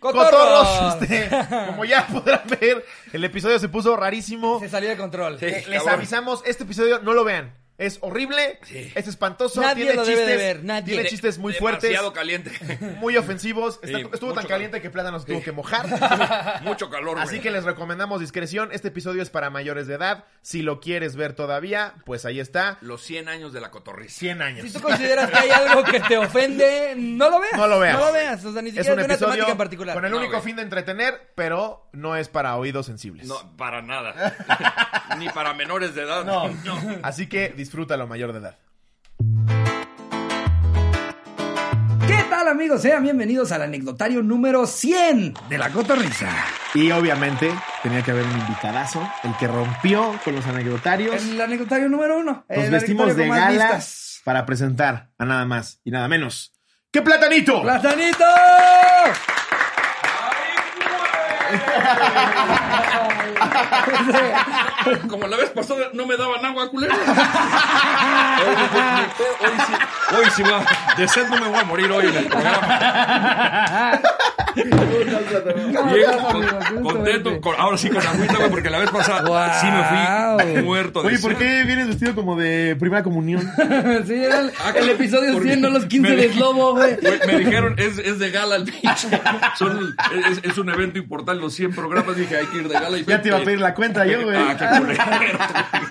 ¡Cotorros! Cotorros, este, como ya podrán ver, el episodio se puso rarísimo. Se salió de control. Les cabrón. avisamos, este episodio no lo vean. Es horrible, es espantoso, Nadie tiene lo debe chistes, de ver, nadie. tiene chistes muy Demasiado fuertes, caliente. muy ofensivos. Está- Sí, estuvo tan caliente que Plátano se tuvo que mojar. Mucho calor, güey. Así que les recomendamos discreción. Este episodio es para mayores de edad. Si lo quieres ver todavía, pues ahí está. Los 100 años de la cotorriza. 100 años. Si tú consideras que hay algo que te ofende, no lo veas. No lo veas. No lo veas. O sea, ni Es siquiera un de una episodio temática en particular. con el No, único güey. fin de entretener, pero no es para oídos sensibles. No, para nada. Ni para menores de edad. No. Así que disfrútalo mayor de edad. ¿Qué tal, amigos? Sean bienvenidos al anecdotario número 100 de la Cotorrisa. Y obviamente tenía que haber un invitadazo, el que rompió con los anecdotarios. El anecdotario número uno. Nos el vestimos de anecdotario con más gala vistas. para presentar a nada más y nada menos. ¡Qué platanito! ¡Platanito! Como la vez pasada no me daban agua, culero. Hoy, hoy sí, hoy sí va. De sed no me voy a morir hoy en el programa. Bien, con- contento, con- ahora sí con agüita, güey, porque la vez pasada Guau. sí me fui muerto. de Oye, ¿por qué vienes vestido como de primera comunión? sí, era el, Ah, el episodio porque 100, no los 15 me- de Slobo, güey. Güey, me dijeron, es, es de gala el pinche. Son, es, es un evento importante, los 100 programas. Dije, hay que ir de gala. Y Ya te iba a pedir la cuenta yo, güey. Ah, qué.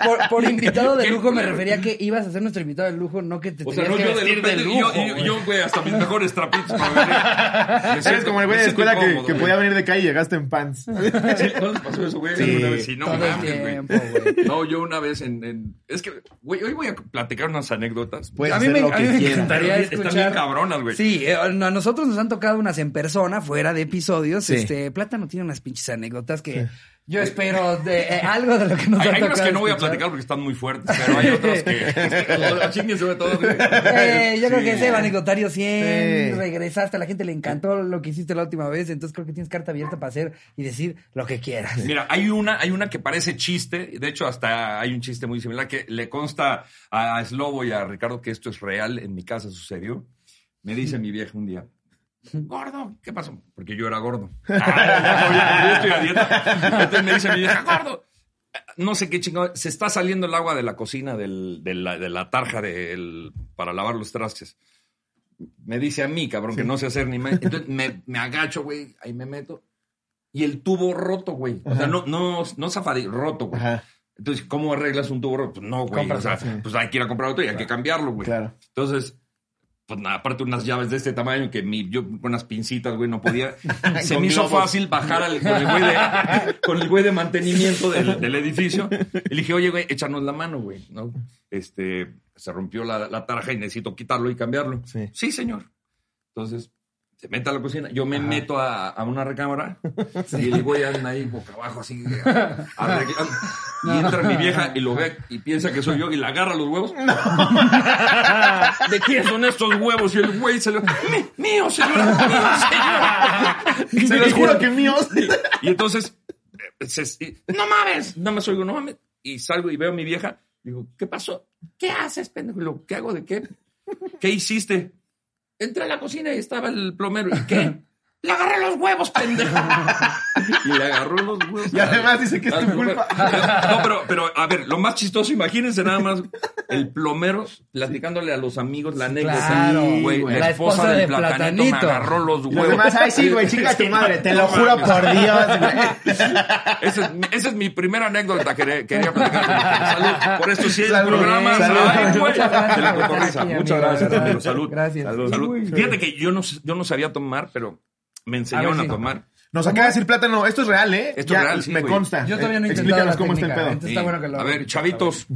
Por, por invitado de lujo me refería a que ibas a ser nuestro invitado de lujo, no que te O sea, no, que yo de vestir de lujo. yo, güey. yo, hasta mis mejores trapitos para venir. Eres como el güey de escuela que, podía venir de calle y llegaste en pants. Sí, ¿No les pasó eso, güey? Sí, vez, sí, no mames, güey. tiempo, güey. No, yo una vez en, en- Es que, güey, hoy voy a platicar unas anécdotas. Puedes a mí hacer me, lo a mí que me quieras. encantaría Están bien escuchar. cabronas, güey. Sí, eh, a nosotros nos han tocado unas en persona, fuera de episodios. Sí. Este, Plátano tiene unas pinches anécdotas que yo espero de eh, algo de lo que nos Hay, hay unas que no voy a escuchar. platicar porque están muy fuertes, pero hay otras que. Sobre todo, güey. Eh, yo creo que ese anecdotario 100, Sí. regresaste, a la gente le encantó lo que hiciste la última vez, entonces creo que tienes carta abierta para hacer y decir lo que quieras. Mira, hay una, hay una que parece chiste, de hecho hasta hay un chiste muy similar que le consta a Slobo y a Ricardo que esto es real, en mi casa sucedió. Me dice mi vieja un día, gordo, ¿qué pasó? Porque yo era gordo. Ah, yo estoy a dieta. Entonces me dice mi vieja, gordo, no sé qué chingado, se está saliendo el agua de la cocina, del- de, la, de la tarja del- para lavar los trastes. Me dice a mí, cabrón, que no sé hacer ni me... Entonces me, me agacho, güey, ahí me meto. Y el tubo roto, güey. O sea, no, no, no zafadí, roto, güey. Ajá, Entonces, ¿cómo arreglas un tubo roto? Pues no, güey. O sea, Compras, pues hay que ir a comprar otro y hay que cambiarlo, güey. claro. Entonces, pues nada, aparte unas llaves de este tamaño que mi, yo con unas pincitas, güey, no podía. Se me hizo globos. fácil bajar al, con el güey de, con el güey de mantenimiento del, del edificio. Y le dije, oye, güey, échanos la mano, güey, ¿no? Este, se rompió la, la tarja y necesito quitarlo y cambiarlo. Sí. señor. Entonces, se mete a la cocina. Yo me meto a, a una recámara y el güey anda ahí boca abajo así. Y entra mi vieja y lo ve y piensa que soy yo y le agarra los huevos. ¿De quién son estos huevos? Y el güey se. "Mi- Mío, señora, mío, señora. Se los juro que míos. Y entonces, eh, se- y, no mames, nada más oigo, no mames. Y salgo y veo a mi vieja. Digo, ¿qué pasó? ¿Qué haces, pendejo? Y lo, ¿qué hago de qué? ¿Qué hiciste? Entré a la cocina y estaba el plomero. ¿Y qué? Le agarré los huevos, pendejo. Y le agarró los huevos. Y además dice que es tu culpa. No, pero, pero, a ver, lo más chistoso, imagínense nada más el plomero platicándole a los amigos la anécdota. Claro, güey, güey. la, La esposa, esposa del de platanito, me Platanito. agarró los huevos. demás, ay, sí, güey, chinga tu madre, te lo juro por Dios, güey. Esa es, mi- esa es mi primera anécdota que quería, platicar. Salud. Por esto sí es el Salud. programa. Salud. Ay, güey. Muchas gracias De la por estar cotorriza. aquí, Muchas amigo. gracias, amigo. Gracias. Salud. Gracias. Salud. Fíjate que yo no, yo no sabía tomar, pero me enseñaron A a, ver, sí. tomar. Nos acaba de decir Plátano, esto es real, ¿eh? Esto es real, sí, Me güey. consta. Yo todavía no he intentado Explícanos la cómo está el pedo. entonces está bueno que lo a ver, chavitos.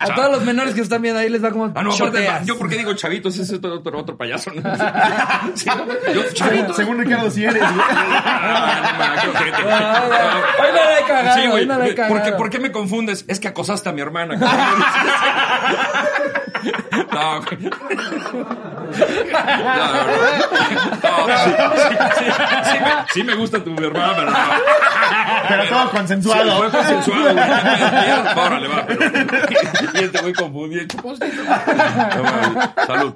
A todos los menores que están viendo ahí les va como Ah, no, aparte, choteas. yo porque digo chavitos, ese es otro, otro, otro payaso. ¿no? Sí, yo, chavitos. según Ricardo, si eres, güey. Que- Ah, Hoy la he cagado, Sí, güey. hoy no la he ¿Por qué, cagado. por qué me confundes? Es que acosaste a mi hermana. No, güey. No, no, no. No, sí, sí, sí, sí me, sí me gusta tu hermana, pero no. Pero todo consensuado. Sí, fue consensuado, güey. Órale, va, pero. Y este güey confundido. Salud.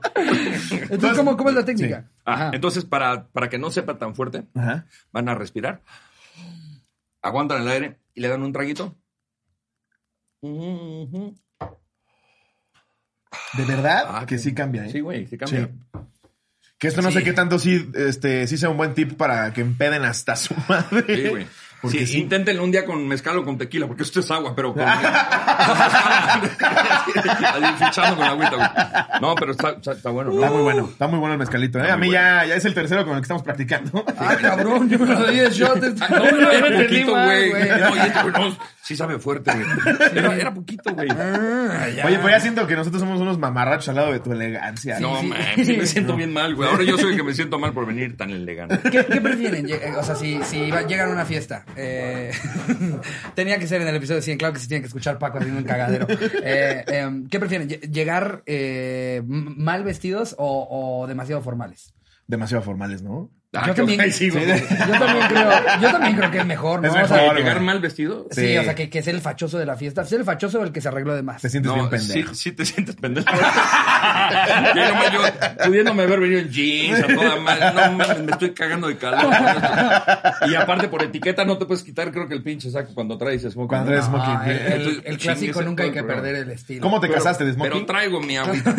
Entonces, ¿cómo, cómo es la técnica? Ah, entonces, para, para que no sepa tan fuerte, Ajá. van a respirar, aguantan el aire y le dan un traguito. Ujú. ¿De verdad? Ah, que sí cambia, ¿eh? Sí, güey, sí cambia. Sí. Que esto no Sí. sé qué tanto sí, este, sí sea un buen tip para que empeden hasta su madre. Sí, güey. Porque Sí, sí. inténtenlo un día con mezcal o con tequila, porque esto es agua, pero con, fichando con la agüita, güey. No, pero está, está, está bueno, Está ¿no? muy bueno, está muy bueno el mezcalito, ¿eh? Está A mí ya, ya es el tercero con el que estamos practicando. Ah, cabrón, yo me lo di de shot. Ah, No, no, era poquito, güey. No, y güey, no, sí sabe fuerte, güey. Era, era poquito, güey. Ah. Oye, pues ya siento que nosotros somos unos mamarrachos al lado de tu elegancia. No, sí. man, sí me siento bien mal, güey. Ahora yo soy el que me siento mal por venir tan elegante. ¿Qué, qué prefieren? Eh, O sea, si, si llegan a una fiesta. Eh, tenía que ser en el episodio 100, claro que sí tienen que escuchar Paco haciendo un cagadero. Eh, em, ¿Qué prefieren? Lle- ¿Llegar eh, mal vestidos o demasiado formales? Demasiado formales, ¿no? Ah, Yo también- guay, sí, Sí, güey. de- Yo también creo, yo también creo que es mejor, ¿no? Es O sea, mejor, ¿Llegar mal vestido? sí, Sí. o sea, que, que ser el fachoso de la fiesta. Ser el fachoso o el que se arregló de más. Te sientes bien No, sí, pendejo. sí te sientes pendejo. yo, nomás yo, pudiéndome haber venido en jeans, a toda madre. No mames, me estoy cagando de calor. Y aparte, por etiqueta, no te puedes quitar, creo que el pinche saco cuando traes smoking. Cuando traes smoking. Ah, el, el- clásico nunca hay que perder el estilo. ¿Cómo te Pero- casaste de Pero smoking? traigo mi agüita.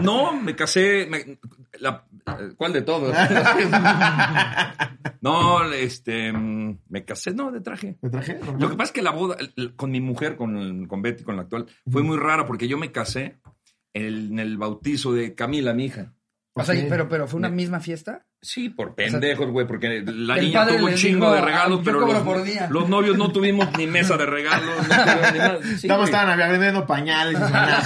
no, me casé. me- la- ¿Cuál de todos? no, este. Me casé, no, de traje. ¿Me traje? Lo que pasa es que la boda con mi mujer, con, con Betty, con la actual, fue muy rara porque yo me casé en el bautizo de Camila, mi hija. O sea, pero, pero fue una misma fiesta. Sí, por pendejos, güey, porque la niña tuvo un chingo de regalos, "Ah, yo pero los, por día". los novios no tuvimos ni mesa de regalos. No tuvimos ni nada. Sí, más estaban vendiendo pañales.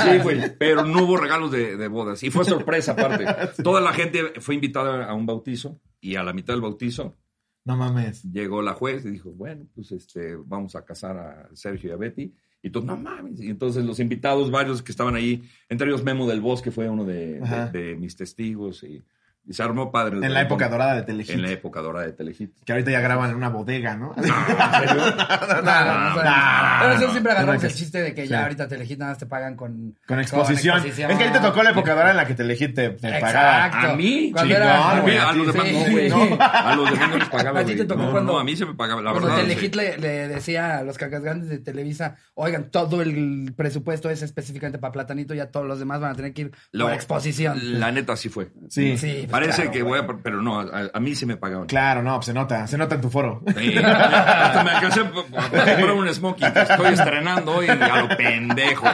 Sí, güey, pero no hubo regalos de, de bodas. Y fue sorpresa aparte. Toda la gente fue invitada a un bautizo y a la mitad del bautizo No mames. llegó la juez y dijo, bueno, pues este, vamos a casar a Sergio y a Betty. Y todos, no mames. Y entonces los invitados, varios que estaban ahí, entre ellos Memo del Bosque fue uno de- de mis testigos y, y se armó padre. En la época dorada de Telehit. En la época dorada de Telehit. Que ahorita ya graban en una bodega, ¿no? No, no, no, no, Pero eso siempre agarramos No, el chiste de que ya sí. ahorita Telehit nada más te pagan con... Con exposición. exposición. Es que ahorita tocó la época dorada en la que Telehit te, te pagaba. Exacto. A mí, Cuando era- A, mí, a los demás no, güey. Sí. A los demás no les pagaba, A ti te tocó No, cuando- a mí se me pagaba, la Cuando verdad. Telehit sí. le, decía a los cacas grandes de Televisa, oigan, todo el presupuesto es específicamente para Platanito, ya todos los demás van a tener que ir por exposición. La neta sí fue. Sí. Sí, Parece claro, que güey. voy a... Pero no, a, a mí sí me pagaban. Claro, no, pues se nota. Se nota en tu foro. Sí, hasta me alcancé para comprar un smoking que estoy estrenando hoy a lo pendejo.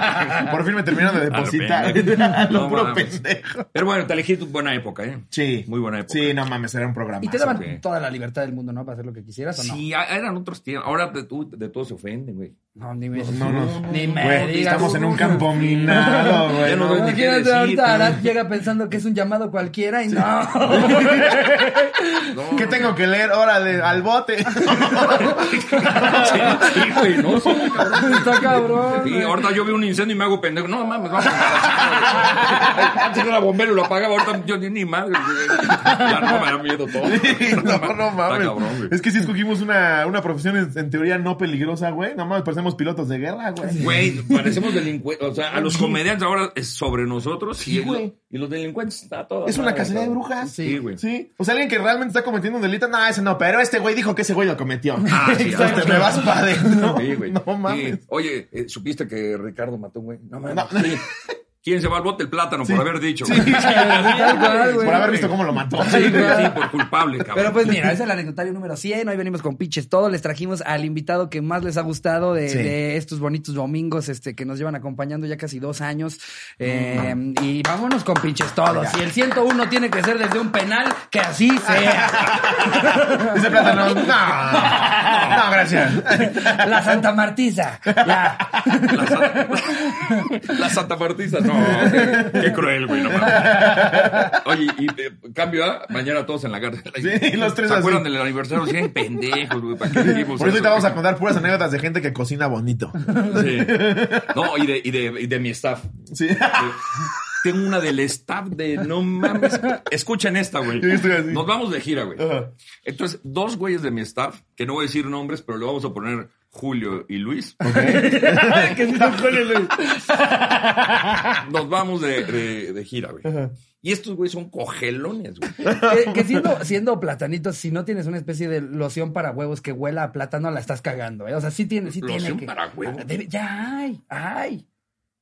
Por fin me terminaron de A lo depositar. pendejo. A lo No puro mames. pendejo. Pero bueno, Telehit, buena época, ¿eh? Sí. Muy buena época. Sí, no mames, era un programa. Y te daban toda la libertad del mundo, ¿no? Para hacer lo que quisieras, ¿o no? Sí, a- eran otros tiempos. Ahora de, tú- de todo se ofenden, güey. No, ni me, No, no. ni me Güey, digas. estamos en un campo minado, güey. No no. Imagínate, ahorita. Arad llega pensando que es un llamado cualquiera y no. No. ¿Qué tengo que leer? Órale, al bote. Sí, güey, no, cabrón. Está cabrón. Sí, güey. ahorita yo veo un incendio y me hago pendejo. No mames, vamos a. Antes era bombero y lo apagaba, ahorita yo ni, ni madre. Ya no me da miedo todo. no, no Está mames. cabrón, güey. es que si escogimos una, una profesión en, en teoría no peligrosa, güey. Nada más parecemos pilotos de guerra, güey. Güey, parecemos delincuentes. O sea, a los comediantes ahora es sobre nosotros Sí, y, güey. y los delincuentes está todo. Es una cacería de brujas. Sí, güey. Sí. O sea, alguien que realmente está cometiendo un delito, no, ese no, pero este güey dijo que ese güey lo cometió. Ah, sí, Exacto, ah, me vas para adentro. Sí, güey. No mames. Sí. Oye, eh, ¿supiste que Ricardo mató a un güey? No mames. No. ¿Quién se va al bote? El plátano, por haber dicho. Sí. Por haber visto cómo lo mató. Sí, sí, por culpable, cabrón. Pero pues mira, ese es el anecdotario número 100. Hoy venimos con pinches todo. Les trajimos al invitado que más les ha gustado de, Sí. de estos bonitos domingos este, que nos llevan acompañando ya casi dos años. Eh, Y vámonos con pinches todos. Si el 101 tiene que ser desde un penal, que así sea. Dice plátano. No, no, gracias. La Santa Martiza. La, Santa- la Santa Martisa, no. Qué, cruel, güey, no mames. Oye, y eh, cambio, ¿ah? mañana todos en la cárcel. Sí, los tres ¿Se así. acuerdan del aniversario? Sí, pendejos, güey. ¿Para qué dijimos Por eso ahorita vamos a contar puras anécdotas de gente que cocina bonito. Sí. No, y de, y de, y de mi staff. Sí. Tengo una del staff de no mames. Escuchen esta, güey. Nos vamos de gira, güey. Ajá. Entonces, dos güeyes de mi staff, que no voy a decir nombres, pero le vamos a poner Julio y Luis. son Julio y Luis. Nos vamos de, de- de gira, güey. Y estos güeyes son cogelones, güey. Que, que siendo, siendo platanitos, si no tienes una especie de loción para huevos que huela a plátano, la estás cagando, ¿eh? O sea, sí tiene, sí tiene ¿Loción que... para huevos? Ah, debe- ya hay, hay.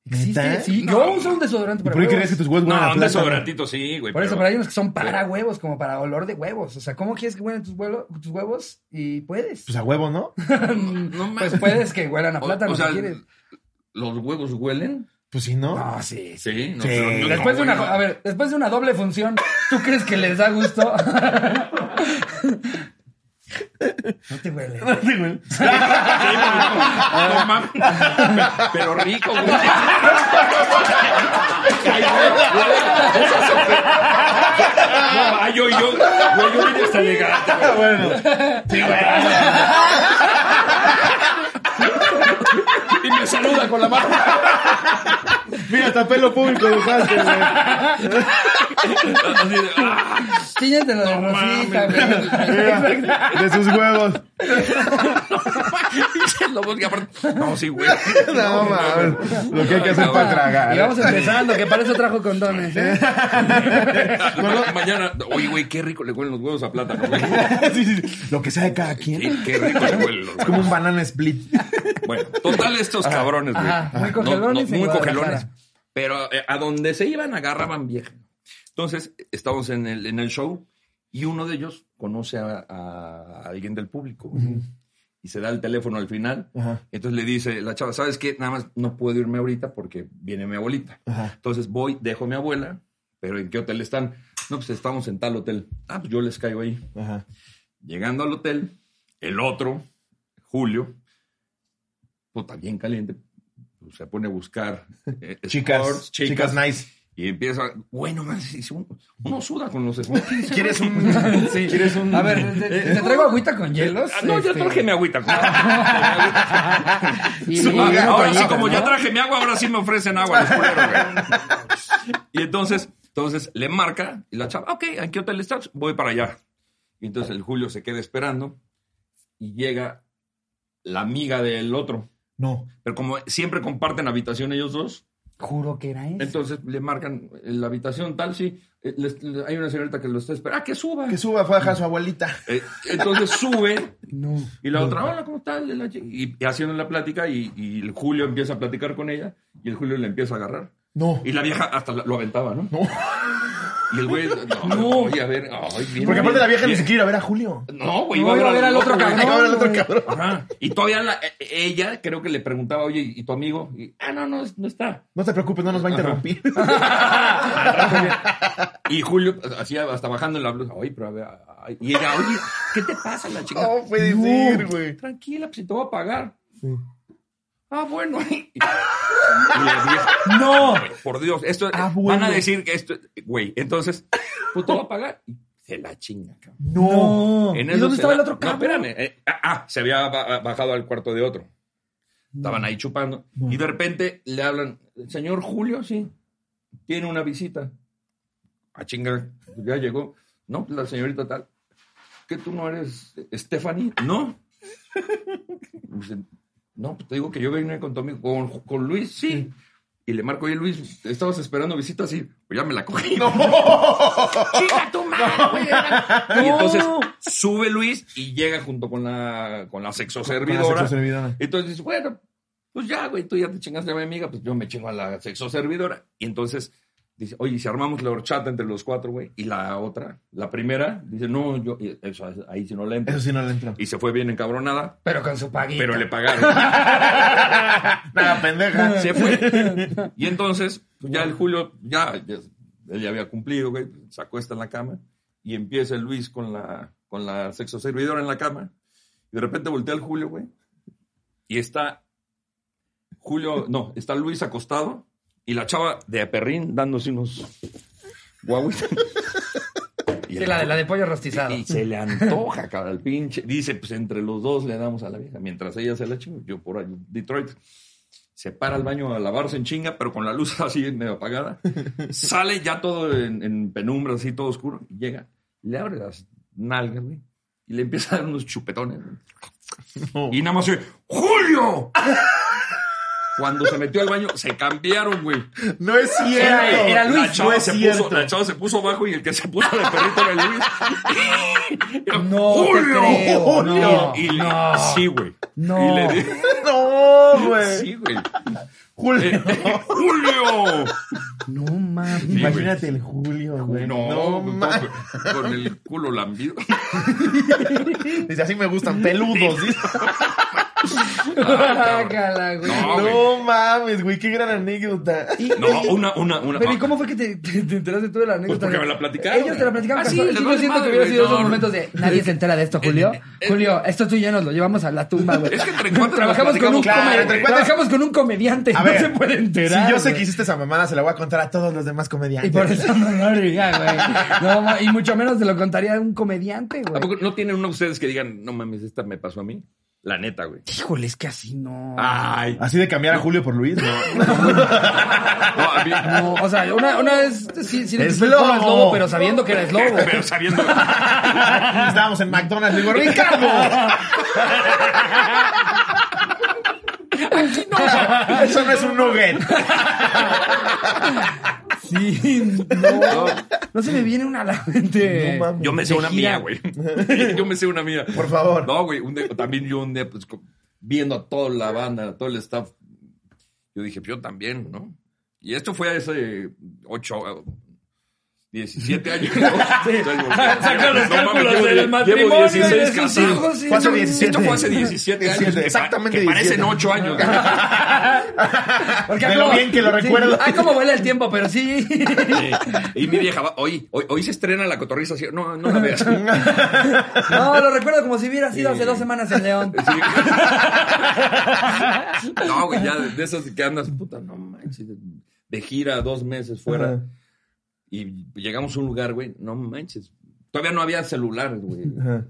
Existe, sí. No. Yo uso un desodorante ¿Y para por qué huevos. crees que tus huevos huelen a No, un plátano? desodorantito sí, güey. Por eso, pero- pero hay unos que son para huevos, como para olor de huevos. O sea, ¿cómo quieres que huelan tus, huevos, tus huevos? Y puedes. Pues a huevo, ¿no? No mames. Pues puedes que huelan a O- plátano o sea, si quieres. ¿Los huevos huelen? Pues sí, ¿no? No, sí. sí. Sí. No, Sí. pero yo- Después de no, una, güey, a ver, después de una doble función, ¿tú crees que les da gusto? No te huele. Sí, güey. No mames. Pero rico, güey. No, yo, yo, yo vine hasta elegante. Bueno. Sí, güey. Y me saluda con la mano. Mira, hasta pelo público dejaste, güey. Ah, Chíñate lo de No Rosita, mames. güey. Mira, de sus huevos. aparte. No, sí, güey. No, mames. Lo que hay que hacer para tragar. Y vamos empezando, que para eso trajo condones, ¿eh? Ma- Mañana, oye, güey, qué rico le huelen los huevos a plátano, güey. Sí, sí, sí. Lo que sea de cada quien. Sí, qué rico le huelen los Es como un banana split. Bueno, total estos cabrones, güey. Ajá, muy cogelones muy cogelones. Pero eh, a donde se iban agarraban vieja. Entonces, estamos en el, en el show y uno de ellos conoce a, a alguien del público. Y se da el teléfono al final. Entonces le dice la chava, ¿sabes qué? Nada más no puedo irme ahorita porque viene mi abuelita. Entonces voy, dejo a mi abuela, pero ¿en qué hotel están? No, pues estamos en tal hotel. Ah, pues yo les caigo ahí. Llegando al hotel, el otro, Julio, puta, bien caliente, pues, se pone a buscar eh, Chicas, sports, chicas nice. Y empieza, bueno, man, uno, uno suda con los smokings. ¿Quieres un, Sí. ¿Quieres un- A ver, ¿te, te traigo agüita con hielos? Ah, no, ya Este, traje mi agüita. y- Sí, y ahora sí, como ya ¿no? traje mi agua, ahora sí me ofrecen agua los culeros. Y entonces, entonces le marca y la chava, ok, ¿en qué hotel estás? Voy para allá. Y entonces el Julio se queda esperando y llega la amiga del otro. No. Pero como siempre comparten habitación ellos dos, Juro que era eso. entonces le marcan en la habitación tal, sí, eh, les- le- hay una señorita que lo está esperando. ¡Ah, que suba! Que suba, fue a dejar a su abuelita. Eh, entonces sube No. y la otra, hola, ¿cómo estás? Y, y- y haciendo la plática y, y el Julio empieza a platicar con ella y el Julio le empieza a agarrar. No. Y la vieja hasta la- lo aventaba, ¿no? No. Y el güey, no, no, a ver, ay, bien, Porque aparte la vieja ni bien. siquiera iba a ver a Julio. No, güey, No, iba a ver al otro cabrón. Iba a ver al otro cabrón. Ajá. Y todavía la- eh, ella creo que le preguntaba, oye, ¿y tu amigo? Y, ah, no, no, no está. No te preocupes, no nos va a interrumpir. Y Julio hacía hasta bajando en la blusa, oye, pero a ver, ay. y ella, oye, ¿qué te pasa la chica? No puede ser, güey. Tranquila, pues si te voy a pagar. Sí. Ah, bueno. Y, y la vieja, No. por Dios, esto Ah, van a decir que esto, güey, entonces, pues te voy a pagar. Y se la chinga, cabrón. No. En ¿Y dónde estaba da- el otro No, cabrón? espérame. eh, ah, ah, se había ba- bajado al cuarto de otro. Estaban ahí chupando. Y de repente le hablan, señor Julio, sí, tiene una visita. A chingar, ya llegó. No, pues la señorita tal. ¿Que tú no eres Stephanie? No. No, pues te digo que yo vine con tu amigo, con, con Luis, sí. Y le marco, oye Luis, estabas esperando visita, sí. Pues ya me la cogí. ¡Chica tu madre, güey! Y entonces sube Luis y llega junto con la, con la sexoservidora. Con la sexoservidora. Entonces dice, bueno, pues ya, güey, tú ya te chingaste a mi amiga, pues yo me chingo a la sexoservidora. Y entonces dice, oye, ¿y si armamos la horchata entre los cuatro, güey. Y la otra, la primera, dice, no, yo, eso, ahí sí no le entro. Eso sí no le entra. Y se fue bien encabronada, Pero con su paguita. pero le pagaron. Nada, pendeja. se fue. Y entonces, pues ya el Julio, ya, ya- él ya había cumplido, güey, se acuesta en la cama y empieza el Luis con la, con la sexoservidora en la cama. Y de repente voltea el Julio, güey, y está Julio, no, está Luis acostado y la chava de perrín dándose unos guauitos. Y Sí, la de, la de pollo rostizado. y se le antoja, cabrón, el pinche. Dice, pues entre los dos le damos a la vieja. Mientras ella se la chinga, yo por ahí, Detroit. se para al baño a lavarse en chinga, pero con la luz así medio apagada. Sale ya todo en, en penumbra, así todo oscuro. Y llega, le abre las nalgas, güey. Y le empieza a dar unos chupetones. Y nada más se ¡Julio! Cuando se metió al baño, se cambiaron, güey. No es cierto. Era- era Luis. La chava, No es se cierto. puso, la chava se puso abajo y el que se puso de perrito era Luis. No te creo, no, y, le- no. Sí, güey. No. Y le di- No, güey. Sí, güey. Julio. Eh, ¡Julio! No mames. Sí. Imagínate el Julio, güey. No, No, con- con el culo lambido. Dice, así me gustan peludos. ¿sí? Guácala, güey. No, güey. Mames, güey, qué gran anécdota. Y- No, y- una, una, una. Pero ¿y cómo fue que te, te- te enteraste tú de la anécdota? Pues porque me la platicaron. Ellos te la platicaron. Ah, sí, les yo vale siento madre, que hubiera güey, sido no, esos no. momentos de nadie se entera de esto, Julio. Eh, eh, Julio, esto tú y yo nos lo llevamos a la tumba, güey. Es que entre cuatro trabajamos nos con un platicamos. Claro, come- entre cuatro- trabajamos con un comediante, A no ver, se puede enterar. Si yo sé güey. que hiciste esa mamada, se la voy a contar a todos los demás comediantes. Y por eso no lo haría, güey. No, ma- y mucho menos se lo contaría a un comediante, ¿A güey. poco no tienen uno de ustedes que digan, no mames, esta me pasó a mí? La neta, güey. Híjole, es que así no. Ay. Así de cambiar a Julio por Luis, no. No, a mí. No, o sea, una, una vez sí, sí le Es culo al lobo. lobo, pero sabiendo que era lobo. Pero sabiendo. Estábamos en McDonald's, le digo, Ricardo. Eso no es un nugget. Sí, no. No se me viene una a la mente. No. Yo me sé una gira. mía, güey. Yo me sé una mía. Por favor. No, güey. un día- también yo un día, pues, viendo a toda la banda, a todo el staff, yo dije, pues yo también, ¿no? Y esto fue hace 8, 17 años. ¿no? Saca los No mames, cálculos llevo del matrimonio Llevo y de 16 sus casados. sí. Fue hace No, 17. Esto fue hace 17 años. 17, que pa- exactamente Que parecen 17. 8 años. Porque De lo como- bien que lo sí, recuerdo. Ay, cómo vuela el tiempo, pero sí. Y mi vieja, va, hoy, hoy, hoy se estrena la cotorriza. así, No, no la veas. No, lo recuerdo como si hubiera sido hace dos semanas en León. No, güey, ya de, esas que andas, puta, no manches, de, gira dos meses fuera. Y llegamos a un lugar, güey, no manches. Todavía no había celulares, güey. Ajá.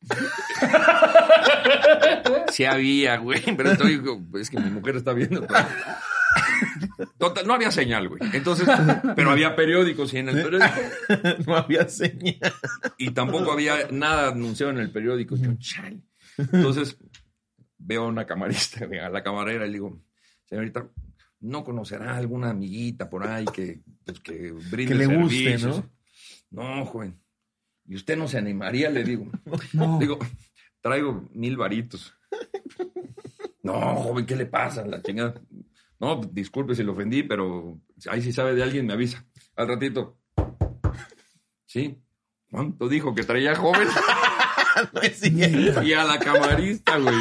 Sí había, güey, pero estoy, es que mi mujer está viendo. pero- Total, no había señal, güey. Entonces, pero había periódicos y en el periódico. No había señal. Y tampoco había nada anunciado en el periódico. Yo, chale. Entonces, veo a una camarista, güey, a la camarera, y le digo, señorita, ¿no conocerá alguna amiguita por ahí que, pues, que brinde Que le guste, servicios?" No, joven. ¿Y usted no se animaría? Le digo. Digo, traigo mil varitos. No, joven, ¿qué le pasa? La chingada. No, disculpe si lo ofendí, pero ahí si sabe de alguien me avisa. Al ratito. ¿Sí? ¿Cuánto dijo que traía joven? No es cierto. Y a la camarista, güey.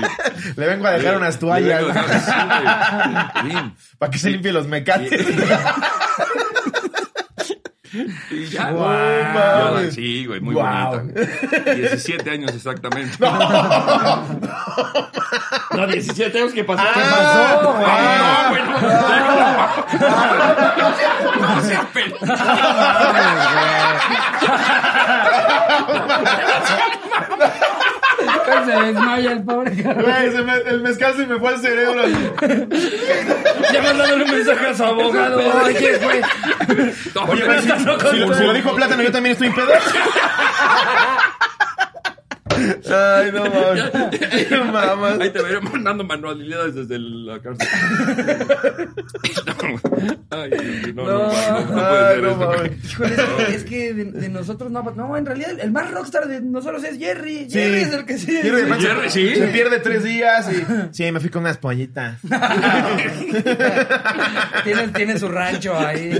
Le vengo a dejar unas toallas para que se limpie los mecates. Y ya. Guau, Ya la- mames. sí, güey, muy Guau. bonita. güey. 17 años exactamente. No, 17 años que pasaron. Ah, Ay, no, güey. No seas pendejo. Se desmaya el pobre cabrón. Güey, se me- el mezcal se me fue al cerebro. Ya mandándole un mensaje a su abogado. Oye, güey. Oye, si, si lo, si lo dijo Plátano, yo también estoy en pedo. Ay, no mames. No mames. Ahí te veré mandando manualidades desde la cárcel. Ay, no, no, no, no, no puede Ay, no mames. Híjole, es que, de, de nosotros no. No, en realidad el más rockstar de nosotros es Jerry. Jerry es el que sí. Jerry, además, Jerry, se- sí. Se pierde tres días y... Sí, me fui con unas pollitas. tiene, tiene su rancho ahí.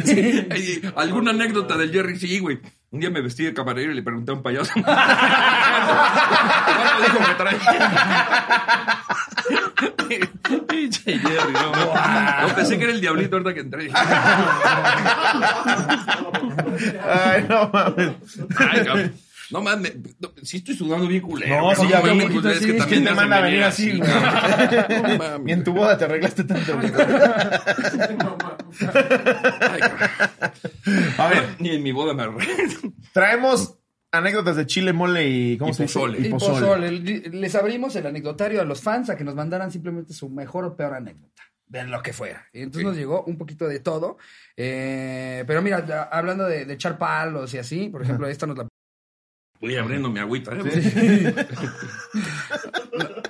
¿Alguna anécdota del Jerry? Sí, güey. Un día me vestí de camarero y le pregunté a un payaso. ¿Cuánto dijo que traía? Pinche Jerry, no. No, pensé que era el diablito ahorita que entré. Ay, no mames. Ay, cabrón. No mames, no, sí estoy sudando bien culero. No, sí, ya vi, es sí. que Es también ¿Quién te me manda a venir así, güey? No mames. Ni en tu boda te arreglaste tanto. güey. A ver, Ni en mi boda me arreglo. traemos anécdotas de chile, mole y... ¿Cómo Y se dice? pozole. Y pozole. pozole. Les abrimos el anecdotario a los fans a que nos mandaran simplemente su mejor o peor anécdota. de lo que fuera. Y entonces nos llegó un poquito de todo. Eh, pero mira, hablando de, de echar palos y así, por ejemplo, esta nos la... Voy abriendo mi agüita. ¿eh?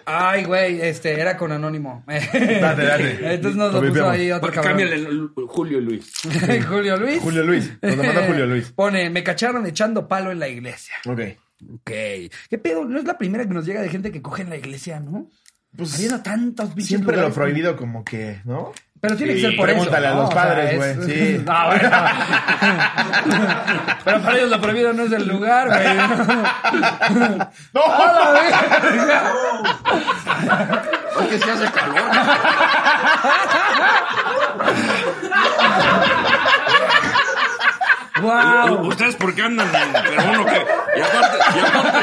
Ay, güey, este, era con anónimo. Date, date. Entonces nos lo Lo puso ahí otro cabrón. Cámbiale Julio Luis. Julio Luis. Julio Luis. Nos lo mandó Julio Luis. Pone, me cacharon echando palo en la iglesia. Ok. Ok. ¿Qué pedo? No es la primera que nos llega de gente que coge en la iglesia, ¿no? Pues, Habiendo tantos bichos. Siempre lo lugares. prohibido como que, ¿no? Pero tiene que ser por eso. pregúntale a los O sea, padres, es- güey, sí. No, bueno. Pero para ellos lo prohibido no es el lugar, güey. ¡No! ¡A la verga! Es que se hace calor. ¿Ustedes por qué andan Pero uno que... Y aparte... Y aparte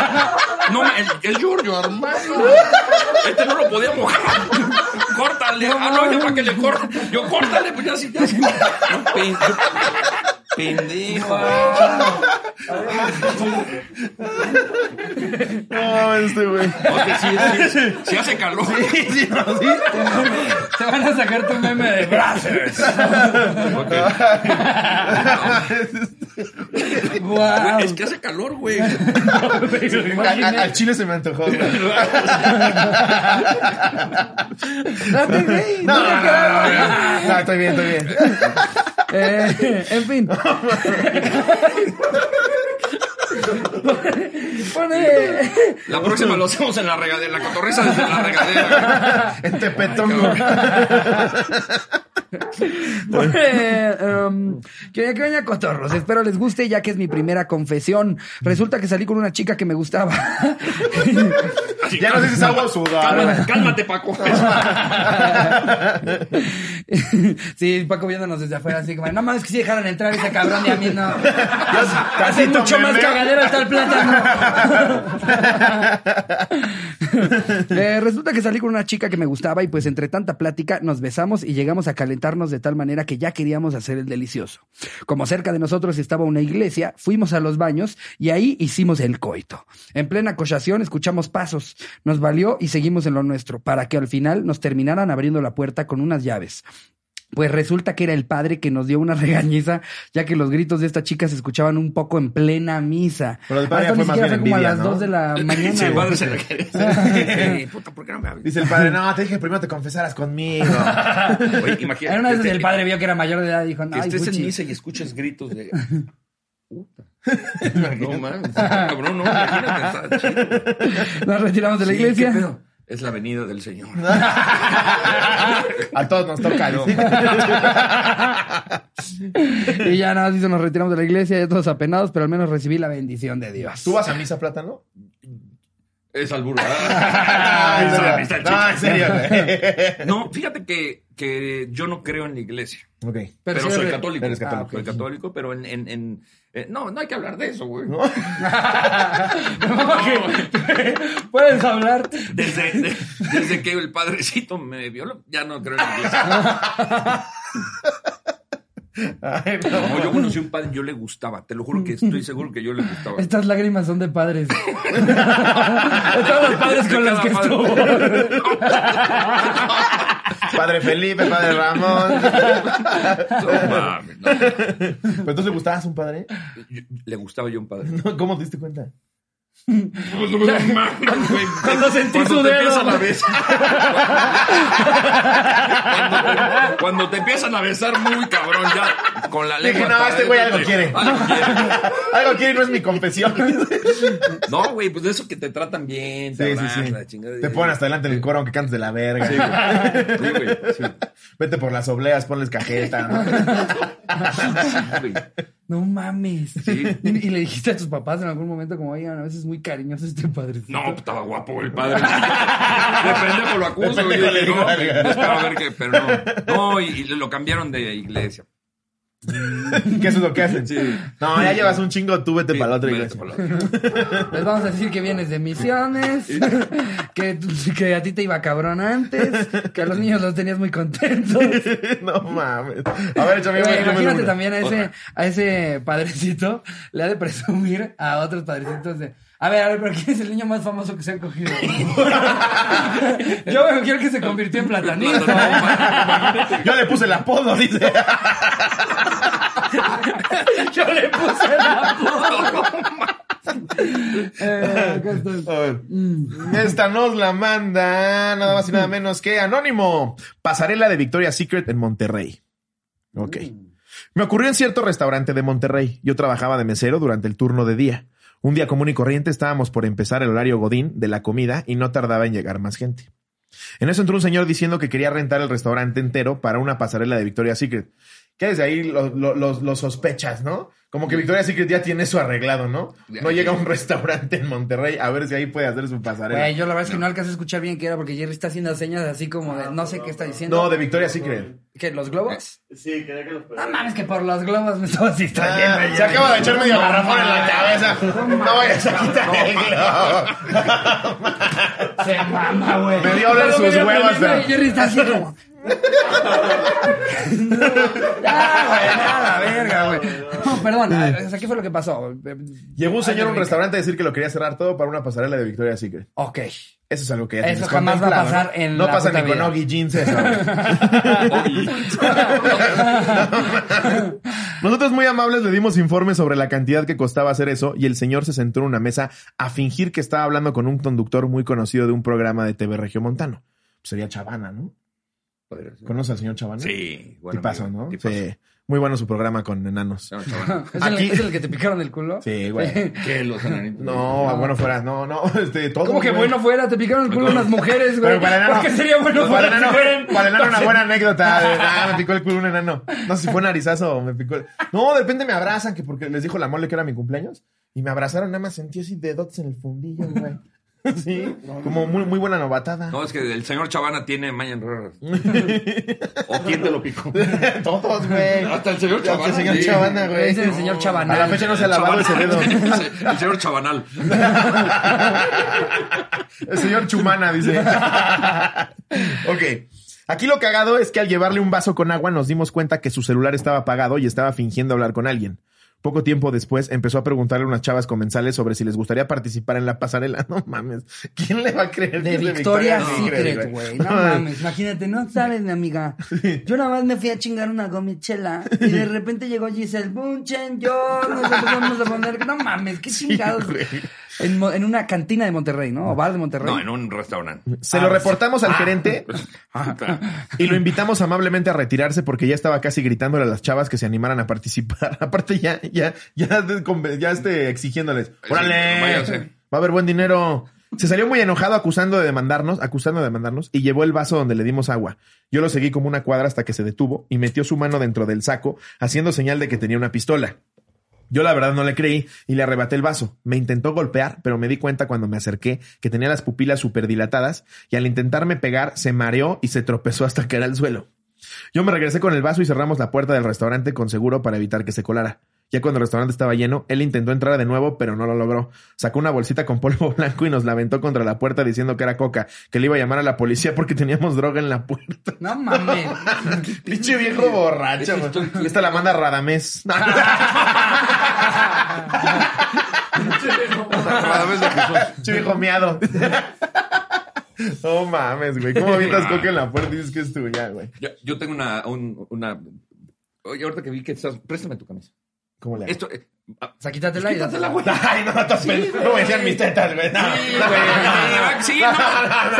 no, el, el Giorgio Armando. Este no lo podía mojar. Córtale. Ah, no, yo para que le corte. Yo córtale, pues ya sí, ya sí. No, pendejo. No, este güey. No, que sí, sí, sí hace calor. Sí, no, sí. Te van a sacar tu meme de Brazzers. Ok. ¡Wow! Güey, Es que hace calor, güey. Al chile se me antojó. güey. Date, güey. No, no, no, no, estoy bien, estoy bien. Eh, en fin. Pone. La próxima lo hacemos en la regadera. La cotorreza desde la regadera. En Tepetongo. Pone, um, que que venga cotorros. Espero les guste ya que es mi primera confesión. Resulta que salí con una chica que me gustaba. Así, Ya no sé si es agua o sudor. Cálmate, cálmate, Paco. sí, Paco viéndonos desde afuera, así como, no mames que si dejaron entrar ese cabrón y a mí no. Casi Hace mucho más cagadero está el plátano. Eh, resulta que salí con una chica que me gustaba y pues entre tanta plática nos besamos y llegamos a calentarnos de tal manera que ya queríamos hacer el delicioso. Como cerca de nosotros estaba una iglesia, fuimos a los baños y ahí hicimos el coito. En plena cochación escuchamos pasos, nos valió y seguimos en lo nuestro, para que al final nos terminaran abriendo la puerta con unas llaves. Pues resulta que era el padre que nos dio una regañiza, ya que los gritos de esta chica se escuchaban un poco en plena misa. Pero el padre esto fue más bien fue como a las ¿no? 2 de la mañana. Sí, el padre se quiere. Puta, ¿por qué no me hablas? Dice el padre, no, te dije que primero te confesaras conmigo. Oye, imagínate. Una vez el padre vio que era mayor de edad y dijo, Que no, estés en misa y escuches gritos de. Puta. No mames. Cabrón, no, imagínate, está chido. Nos retiramos de la Sí, iglesia. Es la venida del Señor. A todos nos toca. No. y ya nada hizo, nos retiramos de la iglesia, ya todos apenados, pero al menos recibí la bendición de Dios. ¿Tú vas a misa, plátano? Es albur. Ah, la amistad No, en serio. No, fíjate que, que yo no creo en la iglesia. Ok. Pero, sí soy eres- católico. eres católico. Soy católico, pero en. en, en- eh, no, no hay que hablar de eso, güey. Puedes hablar. Desde, de- desde que el padrecito me violó, ya no creo en la iglesia. Ay, no. No, yo conocí a un padre, yo le gustaba. Te lo juro que estoy seguro que yo le gustaba. Estas lágrimas son de padres. de todos los padres con los que cada estuvo. padre. Padre Felipe, padre Ramón. No mames, no. ¿Pero entonces le gustabas a un padre? Yo- Le gustaba yo a un padre. ¿Cómo te diste cuenta? Cuando sentí su te dedo. empiezan a besar. cuando, te, cuando te empiezan a besar muy cabrón ya con la lengua. Dije, no, este güey algo quiere. algo quiere. Algo quiere no es mi confesión. No, güey, pues de eso que te tratan bien, te Sí, sí, abrazan, sí. la chingada. Te ponen hasta adelante en el coro aunque cantes de la verga. Sí, güey. Sí, Vete por las obleas, ponles cajeta. ¿no? No mames. Sí. Y, y le dijiste a tus papás en algún momento como, oigan, a veces es muy cariñoso este padre. No, pues, estaba guapo el padre. De pendejo lo acuso. De güey. pendejo le Yo dije, digo, no, pues, espero a ver qué, pero no. No, y, y lo cambiaron de iglesia. ¿Qué eso es lo que hacen? Sí. No, ya llevas un chingo, tú vete Sí, para la otra vete iglesia. Les vamos a decir que vienes de misiones, que, que a ti te iba cabrón antes, que a los niños los tenías muy contentos. no mames. A ver, échame, imagínate también a ese, a ese padrecito le ha de presumir a otros padrecitos de A ver, a ver, pero ¿quién es el niño más famoso que se ha cogido? Yo me quiero que se convirtió en platanito. ¿eh? Yo le puse el apodo, dice. Yo le puse la eh, acá estás. A ver. Esta nos la manda nada más y nada menos que Anónimo. Pasarela de Victoria's Secret en Monterrey. Ok. Me ocurrió en cierto restaurante de Monterrey. Yo trabajaba de mesero durante el turno de día. Un día común y corriente estábamos por empezar el horario godín de la comida y no tardaba en llegar más gente. En eso entró un señor diciendo que quería rentar el restaurante entero para una pasarela de Victoria's Secret. Que desde ahí lo, lo- lo- lo sospechas, ¿no? Como que Victoria's Secret ya tiene eso arreglado, ¿no? No llega a un restaurante en Monterrey a ver si ahí puede hacer su pasarela. Güey, yo la verdad es que no alcancé a escuchar bien qué era porque Jerry está haciendo señas así como de no sé qué está diciendo. No, de Victoria's Secret. ¿Qué, los globos? Sí, quería que los No mames, que por los globos me estabas distrayendo. Ah, se acaba de echar medio garrafón en la cabeza. No vayas a quitar el globo. Se mama, güey. Me dio Luego sus huevos, Jerry está así como... Ah, güey, nada, verga, güey. No, perdón, o sea, ¿qué fue lo que pasó? Llegó un señor a un restaurante a decir que lo quería cerrar todo para una pasarela de Victoria's Secret. Ok. Eso es algo que ya Eso jamás va a pasar ¿no? en No la pasa ni con. Oggy Jeans eso. Nosotros muy amables le dimos informes sobre la cantidad que costaba hacer eso y el señor se sentó en una mesa a fingir que estaba hablando con un conductor muy conocido de un programa de TV Regiomontano. Sería Chavana, ¿no? ¿Conoce al señor Chavana? Sí, bueno. Tipazo, amigo, ¿no? tipazo. Sí. Muy bueno su programa con enanos. No. ¿Es, Aquí- el, ¿Es el que te picaron el culo? Sí, güey. ¿Qué? Los enanitos. No, bueno fuera. No, no. Este, todo. ¿Cómo que güey. bueno fuera? Te picaron el culo unas mujeres, güey. Pero para enano. ¿Por qué sería bueno para fuera enano, para enano una buena anécdota. de, ah, me picó el culo un enano. No sé si fue narizazo o me picó el... No, de repente me abrazan, que porque les dijo la mole que era mi cumpleaños. Y me abrazaron, nada más sentí así dedotes en el fundillo, güey. Sí, como muy, muy buena novatada. No, es que el señor Chavana tiene mañas raras. ¿O quién te lo picó? Todos, güey. Hasta el señor Hasta Chavana. el señor sí. Chavana, güey. Es el señor Chabanal. A la fecha no se ha lavado ese dedo. El señor Chabanal. El señor Chumana, dice. ok. Aquí lo cagado es que al llevarle un vaso con agua nos dimos cuenta que su celular estaba apagado y estaba fingiendo hablar con alguien. Poco tiempo después empezó a preguntarle a unas chavas comensales sobre si les gustaría participar en la pasarela. No mames. ¿Quién le va a creer? De Victoria's Secret, güey. No mames, imagínate, no sabes, mi amiga. Yo nada más me fui a chingar una gomichela y de repente llegó Giselle Bunchen, yo, nos empezamos a poner. No mames, qué chingados. En, Mo- en una cantina de Monterrey, ¿no? O bar de Monterrey. No, en un restaurante. Se lo reportamos al gerente y lo invitamos amablemente a retirarse porque ya estaba casi gritándole a las chavas que se animaran a participar. Aparte ya, ya, ya, ya este, exigiéndoles. ¡Órale! váyanse. Va a haber buen dinero. Se salió muy enojado acusando de demandarnos, acusando de demandarnos, y llevó el vaso donde le dimos agua. Yo lo seguí como una cuadra hasta que se detuvo y metió su mano dentro del saco, haciendo señal de que tenía una pistola. Yo la verdad no le creí y le arrebaté el vaso. Me intentó golpear, pero me di cuenta cuando me acerqué que tenía las pupilas súper dilatadas y al intentarme pegar se mareó y se tropezó hasta caer al suelo. Yo me regresé con el vaso y cerramos la puerta del restaurante con seguro para evitar que se colara. Ya cuando el restaurante estaba lleno, él intentó entrar de nuevo, pero no lo logró. Sacó una bolsita con polvo blanco y nos la aventó contra la puerta diciendo que era coca, que le iba a llamar a la policía porque teníamos droga en la puerta. No mames. Pinche viejo borracho. güey. Esta la manda Radamés. Radamés de Jesús. Pinche viejo miado. No mames, güey. ¿Cómo avientas coca en la puerta y dices que es tuya, güey? Yo, yo tengo una, un- una. Oye, ahorita que vi que estás. Préstame tu camisa. ¿Cómo le hago? Esto. eh, ah, O sea, quítatela y quítatela, güey. Ay, no, estás No me decían mis tetas, güey. No. Sí, güey. Sí, no.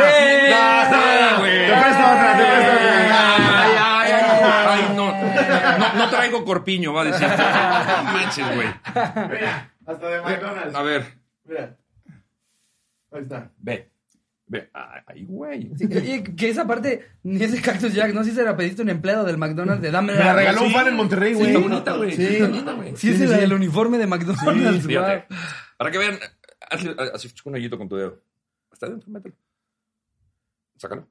Sí, no, güey. Te presto otra, te presto otra. Ay, ay, ay, ay, no. No, no traigo corpiño, va a decir. No manches, güey. Mira, hasta de McDonald's. A ver, Mira. Ahí está. ve. Ay, güey. Sí, que esa parte, ni ese Cactus Jack, no sé si se la pediste un empleado del McDonald's de dame Me la regaló un fan en Monterrey, güey. Está bonita, güey. Sí. Está bonita, güey. Sí, es Sí, sí. del uniforme de McDonald's, Sí, fíjate. wow. Para que vean, hazle así un hoyito con tu dedo. Hasta adentro, mételo. Sácalo.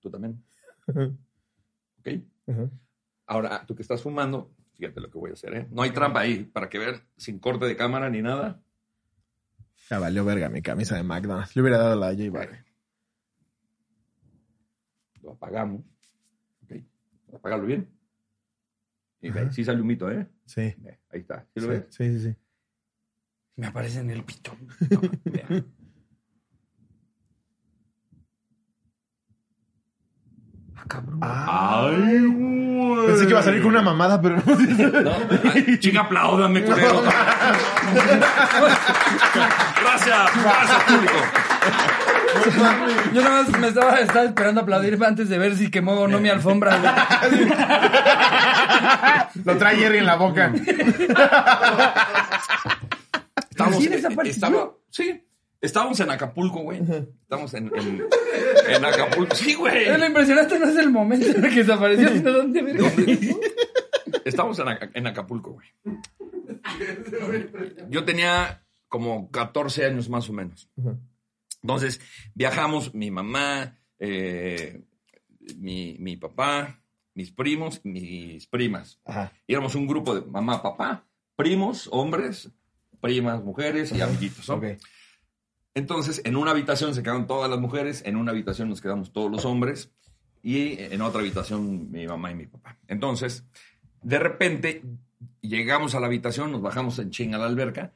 Tú también. ¿Ok? Ahora, tú que estás fumando, fíjate lo que voy a hacer, ¿eh? No hay trampa ahí, para que vean, sin corte de cámara ni nada. Ya valió verga mi camisa de McDonald's. Le hubiera dado la de J Balvin. Lo apagamos. ¿Ok? Apágalo bien. Y ve, sí sale un mito, ¿eh? Sí. Ve, ahí está. ¿Sí lo Sí, ves? sí, sí, sí. Me aparece en el pito. No, vea. Ah, cabrón. Ay, güey. Pensé que iba a salir con una mamada, pero no. Chica, apláudame, culero. Gracias, gracias, público. Yo nada más me estaba, estaba esperando aplaudir antes de ver si quemó o no mi alfombra. güey. Lo trae Jerry en la boca. Estábamos, ¿Sí desapareció? estaba, sí, estábamos en Acapulco, güey. Estamos en, en, en Acapulco. Sí, güey. Lo impresionante no es el momento en el que desapareció, sino dónde verga. Estamos en, Aca- en Acapulco, güey. Yo tenía como 14 años más o menos. Entonces, viajamos mi mamá, eh, mi, mi papá, mis primos, mis primas. Ajá. Y éramos un grupo de mamá, papá, primos, hombres, primas, mujeres y amiguitos. ¿no? Ok. Entonces, en una habitación se quedaron todas las mujeres, en una habitación nos quedamos todos los hombres y en otra habitación mi mamá y mi papá. Entonces, de repente, llegamos a la habitación, nos bajamos en chinga a la alberca.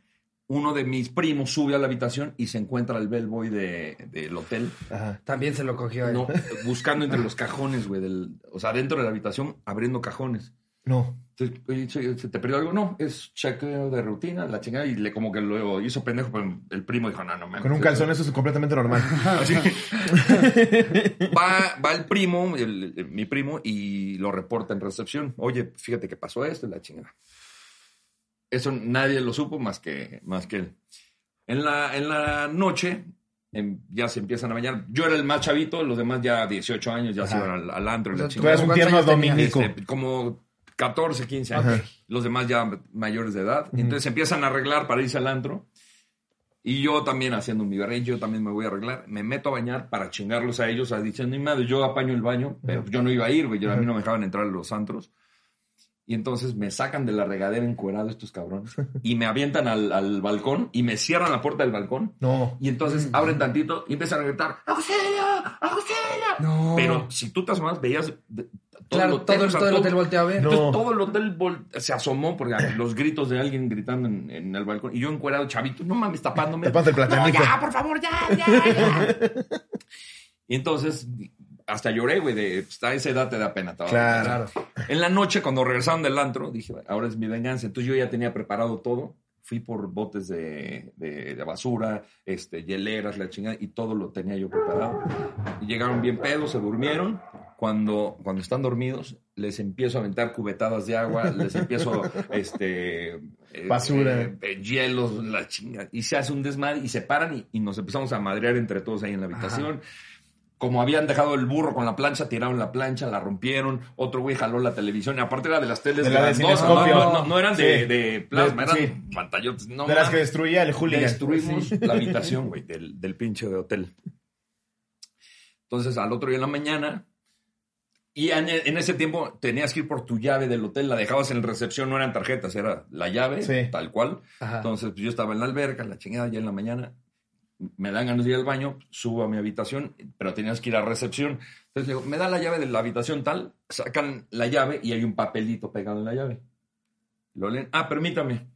Uno de mis primos sube a la habitación y se encuentra el bellboy de- del hotel, Ajá. También se lo cogió él. no, buscando entre los cajones, güey, del, o sea, dentro de la habitación, abriendo cajones. No. ¿Se, se te perdió algo? No, es chequeo de rutina, la chingada, y le como que lo hizo pendejo, pero el primo dijo, no, no, mames, Con un calzón eso es completamente normal. Así. va, va el primo, el- el- mi primo, y lo reporta en recepción. Oye, fíjate que pasó esto la chingada. Eso nadie lo supo más que, más que él. En la, en la noche em, ya se empiezan a bañar. Yo era el más chavito, los demás ya 18 años, ya se Ajá. iban al, al antro O sea, tú eras un ¿Cuántos tierno dominico. Este, como 14, 15 años. Los demás ya mayores de edad. Entonces empiezan a arreglar para irse al antro. Y yo también haciendo mi berrinche, yo también me voy a arreglar. Me meto a bañar para chingarlos a ellos, a diciendo, ni madre, yo apaño el baño, pero yo no iba a ir, güey. Yo, a mí no me dejaban entrar a los antros. Y entonces me sacan de la regadera encuerado estos cabrones y me avientan al, al balcón y me cierran la puerta del balcón. No. Y entonces abren tantito y empiezan a gritar, ¡Auxilio! ¡Auxilio! No. Pero si tú te asomas, veías todo Claro, todo, el- o sea, todo el hotel volteó a ver. No. entonces todo el hotel vol- se asomó porque los gritos de alguien gritando en, en el balcón y yo encuerado chavito, no mames, tapándome. Tapándote el platanito. No, ya, por favor, ya, ya, ya. y entonces hasta lloré, güey, de pues, a esa edad te da pena. Claro. En la noche, cuando regresaron del antro, dije, ahora es mi venganza. Entonces yo ya tenía preparado todo. Fui por botes de, de- de basura, este, hieleras, la chingada, y todo lo tenía yo preparado. Y llegaron bien pedos, se durmieron. Cuando, cuando están dormidos, les empiezo a aventar cubetadas de agua, les empiezo, este... eh, Basura. eh, eh, hielos, la chingada. Y se hace un desmadre y se paran y, y nos empezamos a madrear entre todos ahí en la habitación. Como habían dejado el burro con la plancha, tiraron la plancha, la rompieron. Otro güey jaló la televisión. Y aparte era de las teles De la de no, no, no eran de, Sí. de plasma, eran sí. pantallotes. No, de las que destruía el hooligan. Destruimos la habitación, güey, del, del pinche de hotel. Entonces, al otro día en la mañana, y en, en ese tiempo tenías que ir por tu llave del hotel, la dejabas en recepción, no eran tarjetas, era la llave, Sí. tal cual. Ajá. Entonces, pues, yo estaba en la alberca, la chingada, ya en la mañana, me dan ganas de ir al baño, subo a mi habitación, pero tenías que ir a recepción. Entonces le digo, me da la llave de la habitación tal, sacan la llave y hay un papelito pegado en la llave. Lo leen, ah, permítame.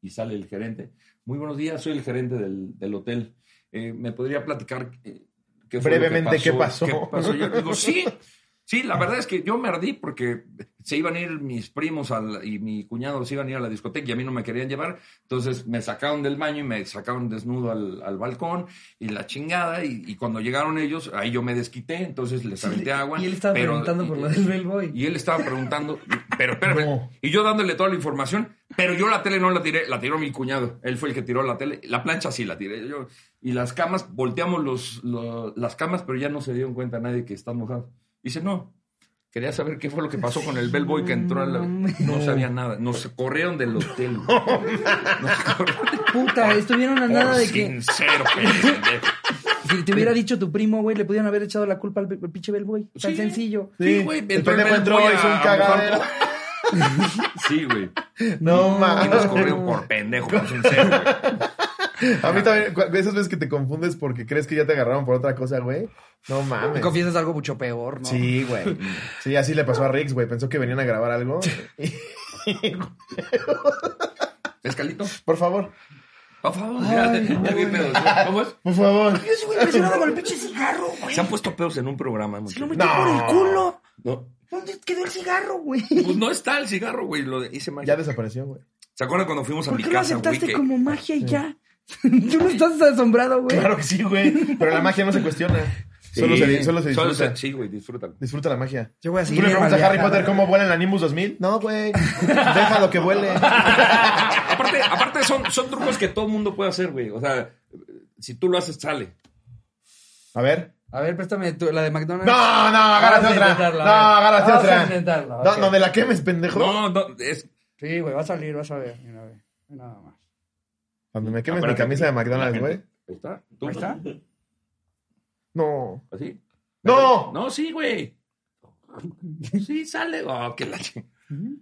Y sale el gerente. Muy buenos días, soy el gerente del, del hotel. Eh, ¿Me podría platicar eh, qué fue lo que Brevemente, ¿qué pasó? ¿Qué pasó? Yo digo, sí, sí, la verdad es que yo me ardí porque se iban a ir mis primos al- y mi cuñado se iban a ir a la discoteca y a mí no me querían llevar. Entonces me sacaron del baño y me sacaron desnudo al, al balcón y la chingada. Y, y cuando llegaron ellos, ahí yo me desquité, entonces les aventé agua. Y él estaba pero- preguntando por lo del Bellboy. y él estaba preguntando, pero espérame, No. y yo dándole toda la información, pero yo la tele no la tiré, la tiró mi cuñado, él fue el que tiró la tele, la plancha sí la tiré yo, y las camas, volteamos los, lo- las camas, pero ya no se dieron cuenta nadie que están mojados. Dice, no, quería saber qué fue lo que pasó con el bellboy que entró a la... No sabía nada, nos corrieron del hotel. Nos corrieron Puta, estuvieron a nada por de que. sincero, pendejo. Si te hubiera dicho tu primo, güey, le pudieron haber echado la culpa al, al pinche Bellboy. Tan Sí. sencillo. Sí, güey, El entró el pendejo entró, bellboy hizo un cagadero. Sí, güey. No, Y mames. nos corrieron por pendejo, por sincero, güey. A mí también, esas veces que te confundes porque crees que ya te agarraron por otra cosa, güey. No mames. Confiesas algo mucho peor, ¿no? Sí, güey. Sí, así le pasó a Riggs, güey. Pensó que venían a grabar algo. Escalito. Por favor. Por favor, ya, ya vi pedos. ¿Cómo es? Por favor. Yo sigo impresionado con el pinche cigarro, güey. Se han puesto pedos en un programa. Se lo muchachos. metió por el culo. No, ¿Dónde quedó el cigarro, güey? pues no está el cigarro, güey. Lo hice magia. Ya desapareció, güey. ¿Se acuerdan cuando fuimos a ¿Por mi qué lo casa, güey? aceptaste que- como magia y ya? Tú no estás asombrado, güey. Claro que sí, güey. Pero la magia no se cuestiona. Solo, Sí, se, solo se solo disfruta. se- sí, güey, disfrútalo. Disfruta la magia. Yo voy a ¿Tú seguir le preguntas a Harry Potter cómo vuela el Nimbus 2000? No, güey. Déjalo que vuele. aparte, aparte son, son trucos que todo el mundo puede hacer, güey. O sea, si tú lo haces, sale. A ver. A ver, préstame tu- la de McDonald's. No, no, agárrate Vamos a otra. intentarlo, No, ver. agárrate Vamos otra. a intentarlo, No, ok. no me la quemes, pendejo. No, no, es... Sí, güey, va a salir, vas a ver. Mira. Nada más. Cuando me quemes mi camisa de McDonald's, güey. Ahí está. ¿Tú? Ahí está. No. ¿Así? ¡No! No, sí, güey. Sí, sale. Oh, qué la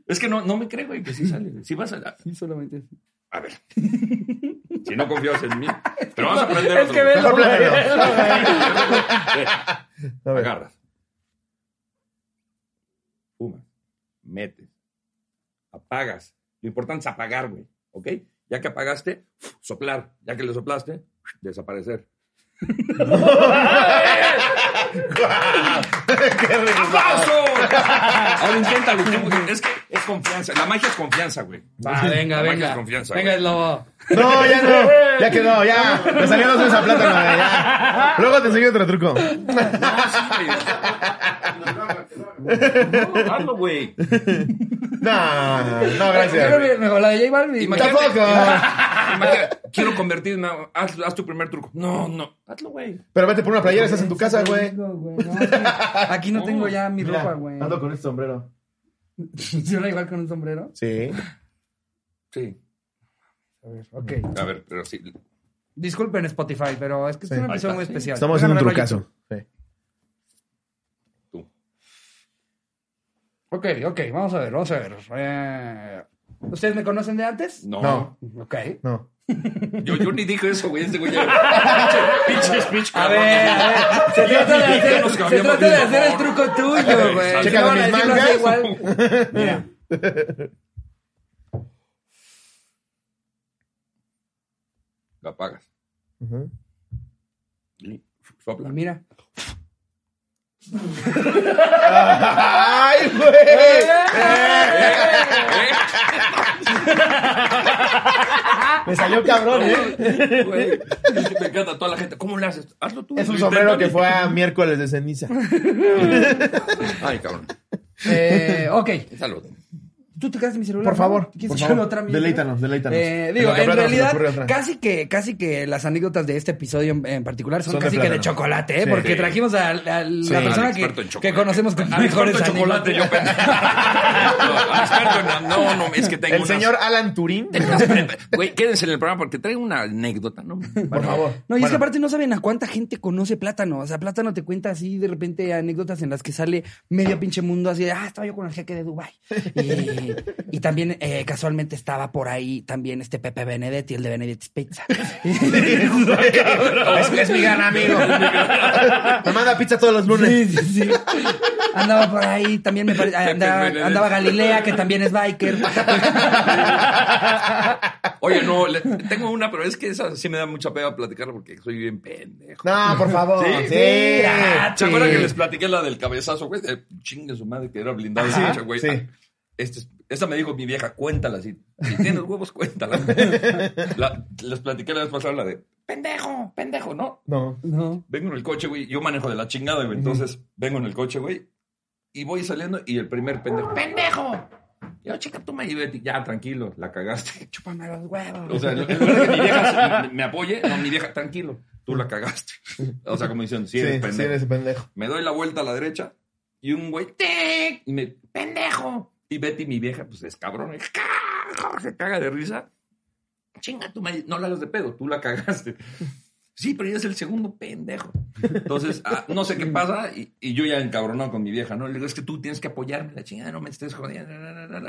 Es que no, no me cree, güey, que sí sale. Sí va a salir. Sí, solamente. A ver. Si no confías en mí. Pero vamos a aprender Es que velo, güey. Agarras. Fumas. Metes. Apagas. Lo importante es apagar, güey. ¿Ok? Ya que apagaste, soplar. Ya que le soplaste, desaparecer. ¡Aplauso! Ahora inténtalo. tú. Es que es confianza. La magia es confianza, güey. Va, venga, La magia venga. es confianza. venga, güey. el lobo. No, ya no. Ya quedó, ya. Me salió dos veces a plátano, güey. Ya. Luego te enseño otro truco. No, hazlo, güey. No, no, gracias. Mejor la de J Balvin. Imagínate- Tampoco. Imagínate, quiero convertirme. Haz, haz tu primer truco. No, no. Hazlo, güey. Pero vete por una playera, estás en tu casa, güey. No, aquí, no tengo ya mi ropa, güey. Ando con este sombrero. ¿Funciona igual con un sombrero? Sí. Sí. A ver, ok. A ver, pero sí. Disculpen Spotify, pero es que es Sí. un episodio muy sí. especial. Estamos haciendo un trucazo. Sí. Tú. Ok, ok, vamos a ver, vamos a ver. Eh, ¿Ustedes me conocen de antes? No. No, Ok. no. Yo, yo ni dije eso, güey. Este güey ya. Pinche, pinche speech, A cabrón. ver, a ver. Se trata de hacer, nos se cambiamos trata de de hacer el favor. truco tuyo, güey. Checa a mis decirlo así mangas. igual. Mira. La apagas. Ujú. Y sopla. Mira. ¡Ay, güey! Me salió cabrón, ¿eh? Güey, Me encanta toda la gente. ¿Cómo le haces? Hazlo tú. Es un sombrero que fue a miércoles de ceniza. Ay, cabrón. Eh, ok. Salud. ¿Tú te quedaste mi celular? Por no? favor, ¿Quieres por favor. otra? Deleítanos, deleítanos. Eh, digo, en realidad, casi que, casi que las anécdotas de este episodio en, en particular son, Son de casi que de chocolate, ¿eh? Sí. porque Sí. trajimos a, a la Sí. persona que, que conocemos con mejores experto en chocolate, yo. No, al experto en. No, no, es que tengo. El unas- señor Alan Turín. Güey, quédense en el programa porque traigo una anécdota, ¿no? Por favor. No, y es Bueno, que aparte no saben a cuánta gente conoce Plátano. O sea, Plátano te cuenta así de repente anécdotas en las que sale medio pinche mundo así de, ah, estaba yo con el jeque de Dubai Y, y también eh, casualmente estaba por ahí también este Pepe Benedetti, el de Benedetti's Pizza. es, es mi gran amigo. Me manda pizza todos los lunes. Sí, sí, sí. Andaba por ahí, también me parece, andaba, Galilea, que también es biker. Oye, no, le- tengo una, pero es que esa sí me da mucha pena platicarla porque soy bien pendejo. No, por favor. Sí. Sí. ¿Se acuerdan que les platiqué la del cabezazo, güey? De chingue su madre que era blindado Ajá, pinche, güey. sí. Ah, este es- esta me dijo mi vieja, cuéntala así. Si tienes huevos, cuéntala. La- les platiqué la vez pasada la de pendejo, pendejo, ¿no? No. No. Vengo en el coche, güey. Yo manejo de la chingada, güey. Entonces, vengo en el coche, güey. Y voy saliendo y el primer pendejo. ¡Pendejo! Yo, chica, tú me Betty. Ya, tranquilo, la cagaste. Chúpame los huevos. O sea, en lugar de que mi vieja se- me, me apoye, no, mi vieja, tranquilo, tú la cagaste. O sea, como diciendo, sí, Sí, eres sí, pendejo. eres pendejo. Me doy la vuelta a la derecha y un güey, ¡tic! Y me, ¡pendejo! Y Betty, mi vieja, pues es cabrón, se caga de risa. Chinga, tú me, no la hagas de pedo, tú la cagaste. Sí, pero ya es el segundo pendejo. Entonces, ah, no sé qué pasa y, y yo ya encabronado con mi vieja, ¿no? Le digo, es que tú tienes que apoyarme, la chingada, no me estés jodiendo.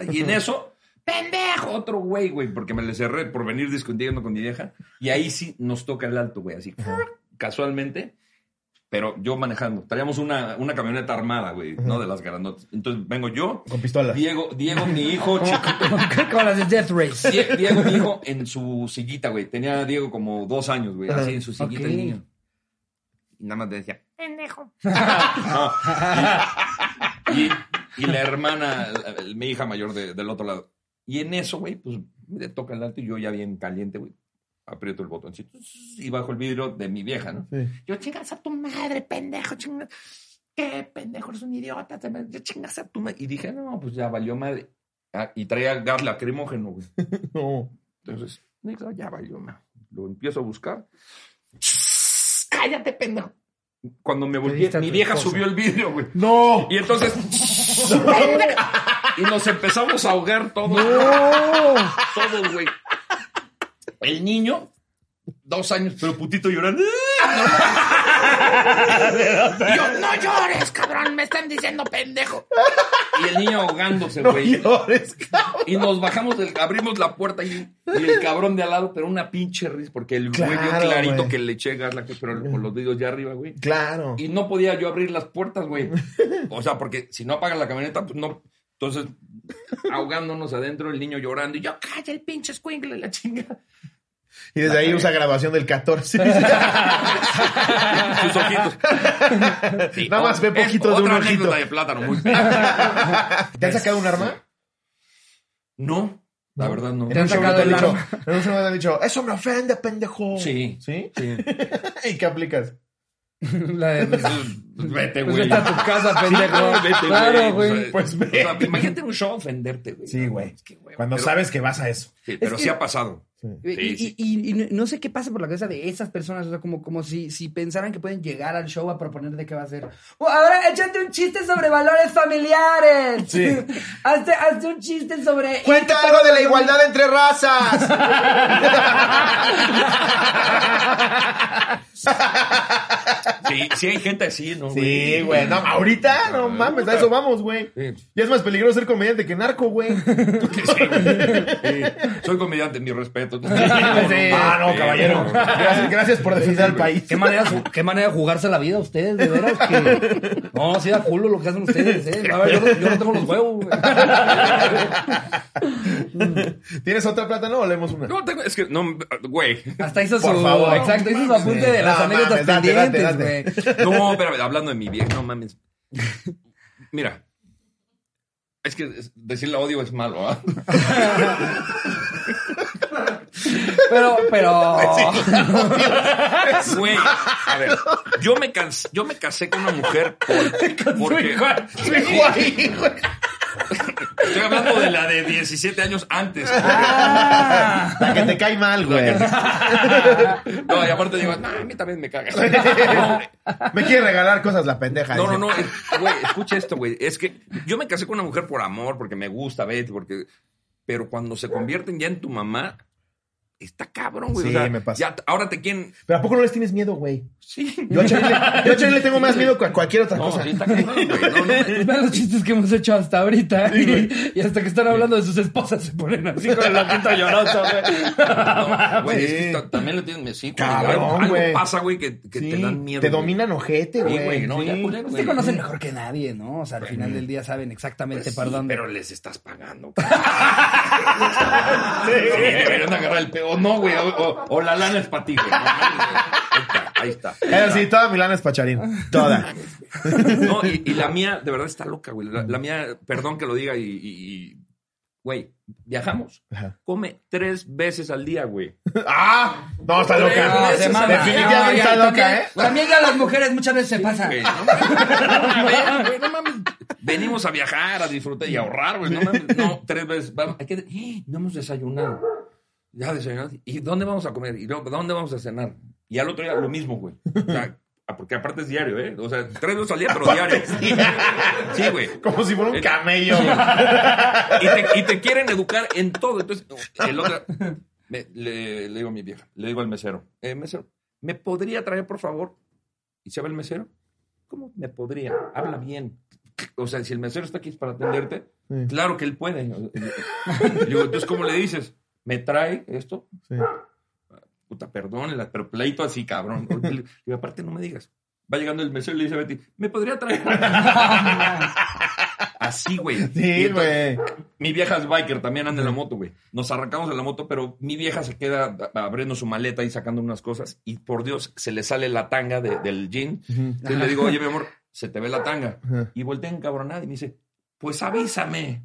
Y en eso, pendejo, otro güey, güey, porque me le cerré por venir discutiendo con mi vieja. Y ahí sí nos toca el alto, güey, así, casualmente. Pero yo manejando. Traíamos una, una camioneta armada, güey, ¿no? De las grandotas. Entonces vengo yo, Con pistola. Diego, Diego, mi hijo, chico, Como las de Death Race. Die- Diego, mi hijo, en su sillita, güey. Tenía Diego como dos años, güey, así en su sillita el niño. Y nada más le decía, pendejo. No, y, y- y la hermana, la- mi hija mayor de- del otro lado. Y en eso, güey, pues me toca el alto y yo ya bien caliente, güey. Aprieto el botoncito y bajo el vidrio de mi vieja, ¿no? Sí. Yo, chingas a tu madre, pendejo, chingas. ¿Qué pendejo? Eres un idiota. te me- Yo, chingas a tu madre. Y dije, no, pues ya valió madre. Ah, y traía gas lacrimógeno, güey. No. Entonces, digo, ya valió madre. Lo empiezo a buscar. Cállate, pendejo. Cuando me volví, mi vieja subió el vidrio, güey. No. Y entonces. y nos empezamos a ahogar todos. Todos, güey. El niño, dos años, pero putito llorando. Yo, no llores, cabrón, me están diciendo pendejo. Y el niño ahogándose, No güey. llores, cabrón. Y nos bajamos, del, abrimos la puerta y, y el cabrón de al lado, pero una pinche risa, porque el güey vio Claro, clarito que le eché gas, la- pero con los vidrios ya arriba, güey. Claro. Y no podía yo abrir las puertas, güey. O sea, porque si no apagan la camioneta, pues no. Entonces, ahogándonos adentro, el niño llorando, y yo, calla el pinche escuincle, la chinga. Y desde ahí usa grabación del 14. Sus ojitos. Sí, Nada más ve poquito de un ojito. anécdota de plátano, muy ¿Te han sacado un arma? No, la verdad no. ¿Te han En un show sacado te han el dicho, arma? en un show te han dicho, eso me ofende, pendejo. Sí. ¿Sí? Sí. ¿Y qué aplicas? La de, pues, Pues vete, pues güey. vete a tu casa, pendejo. Vete, claro, O güey. Pues o ve. sea, imagínate un show ofenderte, güey. Sí, güey. Es que, güey, Cuando pero- sabes que vas a eso. Sí, pero que- sí ha pasado. Y, Sí, sí. y- y- y no sé qué pasa por la cabeza de esas personas, o sea, como, como si, si pensaran que pueden llegar al show a proponer de qué va a ser. "Oh, ahora échate un chiste sobre valores familiares. Sí. hazte, hazte un chiste sobre... Cuenta algo de la igualdad entre razas. Sí, sí hay gente así, ¿no? Sí, güey. No, ahorita, no mames, a eso vamos, güey. Sí. Ya es más peligroso ser comediante que narco, güey. Sí, güey. Sí. Soy comediante, mi respeto. Ah, no, Sí, caballero. no. Gracias, gracias por defender al país. ¿Qué manera, ¿Qué manera de jugarse la vida ustedes, de veras? Que... No, sí da culo lo que hacen ustedes, ¿eh? A ver, yo, no- yo no tengo los huevos, güey. ¿Tienes otra plátano o leemos una? No, tengo, es que, no, güey. Hasta hizo Por su... favor. Exacto, hizo su apunte de las No, anécdotas pendientes, güey. No, pero hablando de mi vieja, no mames. Mira. Es que decirle odio es malo, ¿ah? Pero, pero... Güey, a ver, yo me, cas- yo me casé con una mujer por- porque Su hijo ahí, güey. estoy hablando de la de 17 años antes. Ah. La que te cae mal, güey. No, y aparte digo, a mí también me cagas. No, Me quiere regalar cosas la pendeja. No, no, dice. no, güey, escucha esto, güey. Es que yo me casé con una mujer por amor, porque me gusta Betty, porque. Pero cuando se convierten ya en tu mamá, está cabrón, güey. Sí, o sea, me pasa. ya ahora te quieren. Pero ¿a poco no les tienes miedo, güey? Sí. Yo a Charlie, le tengo más miedo que a cualquier otra No, cosa. sí, está cabrón, güey. No, no, Vean los chistes que hemos hecho hasta ahorita. y, y hasta que están hablando de sus esposas se ponen así con el ojito lloroso, güey. no, güey, Sí. es que ta- también le tienes sí, güey, Cabrón, algo, algo güey. pasa, güey, que, que Sí, te dan miedo. Te dominan ojete, Sí, güey. güey, no, ya Sí. culero, Usted güey. conoce mejor que nadie, ¿no? O sea, al final del día saben exactamente Pues sí, dónde. Pero les estás pagando. sí, deberían agarrar el pego. No, güey. O, o- o la lana es para ti, güey. No, ahí está, ahí está. Pero sí, toda Milana es pacharín. Toda. No, y, y la mía, de verdad, está loca, güey. La, la mía, perdón que lo diga, y, y- y- güey, viajamos. Ajá. Come tres veces al día, güey. ¡Ah! No, está No, loca. se mama. Definitivamente No, está loca, también- ¿eh? También ya las mujeres muchas veces se pasan. Güey, no mames, güey, no mames. Venimos a viajar, a disfrutar y a ahorrar, güey. No mames. No, tres veces. Vamos, hay que, ¡Eh! no hemos desayunado. Ya desayunamos. ¿Y dónde vamos a comer? ¿Y luego, dónde vamos a cenar? Y al otro día lo mismo, güey. O sea, ah, porque aparte es diario, ¿eh? O sea, tres veces al día, pero diario. Sí, güey. Como si fuera un Eh, camello. Y te, y te quieren educar en todo. Entonces, el otro, me- le, le digo a mi vieja, le digo al mesero, eh, mesero, ¿me podría traer, por favor? ¿Y se va el mesero? ¿Cómo me podría? Habla bien. O sea, si el mesero está aquí para atenderte, Sí. claro que él puede. Entonces, ¿cómo le dices? ¿Me trae esto? Sí. Puta, perdónela, pero pleito así, cabrón. Digo, aparte, no me digas. Va llegando el mesero y le dice a Betty, ¿me podría traer? Así, güey. Y Sí, güey. Mi vieja es biker, también anda en la moto, güey. Nos arrancamos en la moto, pero mi vieja se queda abriendo su maleta y sacando unas cosas. Y por Dios, se le sale la tanga de- del jean. Entonces le digo, oye, mi amor, se te ve la tanga. Y voltea encabronada y me dice, pues avísame.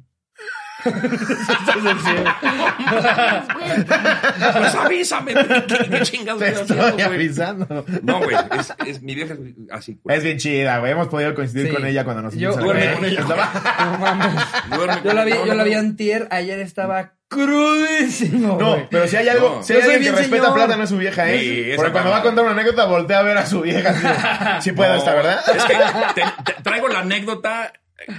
Pues avísame. ¿Qué, qué chingados Te estoy haciendo, avisando. No, güey, es, es- mi vieja es así. güey. Es bien chida, güey. Hemos podido coincidir Sí. con ella cuando nos Yo- a duerme con ella. Estaba- No mames. Duerme Yo la vi, yo la vi antier, ayer estaba crudísimo, No, güey. pero si hay algo, No. si hay Yo soy alguien que bien respeta señor. plata no es su vieja, ¿eh? Sí, Porque cuando va a contar una anécdota, voltea a ver a su vieja. así. Sí puedo No, esta, ¿verdad? Es que te- te- traigo la anécdota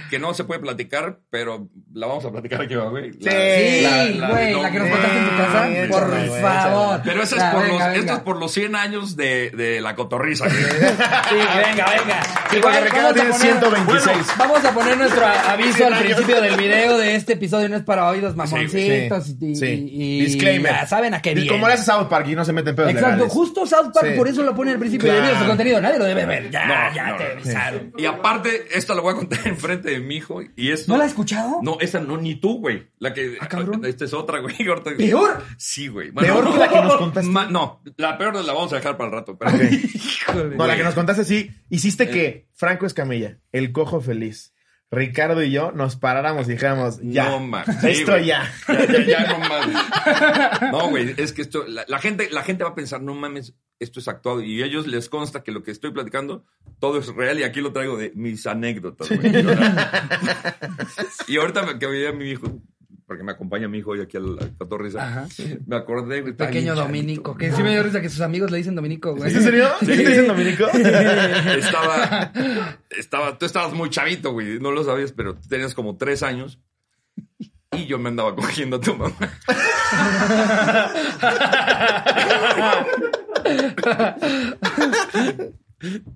que no se puede platicar, pero la vamos a platicar aquí, güey. La- Sí, la- la- güey, no, la que nos contaste en tu casa, por güey, favor. Pero eso es por venga, los, venga. esto es por los 100 años de, de la cotorriza. güey. Sí, venga, venga. Sí, porque Igual Ricardo vamos a tiene poner- 126. Bueno, vamos a poner nuestro aviso al principio del video de este episodio. No es para oídos mamoncitos Sí, y, sí. y- y Disclaimer. ya saben a qué Y viene. como le hace South Park y no se mete en pedos Exacto, legales. justo South Park Sí. por eso lo pone al principio Claro. de video su contenido. Nadie lo debe ver. Ya, No, ya no, te avisaron. Y aparte, esta la voy a contar enfrente de mi hijo. Y esto, ¿No la has escuchado? No, esa no, ni tú, güey. La que. Ah, cabrón. Esta es otra, güey. ¿Peor? Sí, güey. ¿Peor que la que nos contaste? Ma- no, la peor la vamos a dejar para el rato. Pero, Híjole. No, la que nos contaste sí. Eh. Hiciste que Franco Escamilla, el cojo feliz, Ricardo y yo nos paráramos y dijéramos, ya. No, ma. Sí, Esto güey. ya. Ya, ya, ya, no mames. No, güey, es que esto, la, la gente, la gente va a pensar, no mames, esto es actuado. Y a ellos les consta que lo que estoy platicando, todo es real. Y aquí lo traigo de mis anécdotas, güey. y ahorita me- que veía a mi hijo, porque me acompaña mi hijo hoy aquí al, al Cotorrisa, Ajá. me acordé, güey. Pequeño bien Dominico. chavito, Que sí me dio risa que sus amigos le dicen Dominico, güey. ¿Es en serio? ¿Sí? te dicen Dominico? Estaba, estaba, tú estabas muy chavito, güey, no lo sabías, pero tú tenías como tres años y yo me andaba cogiendo a tu mamá.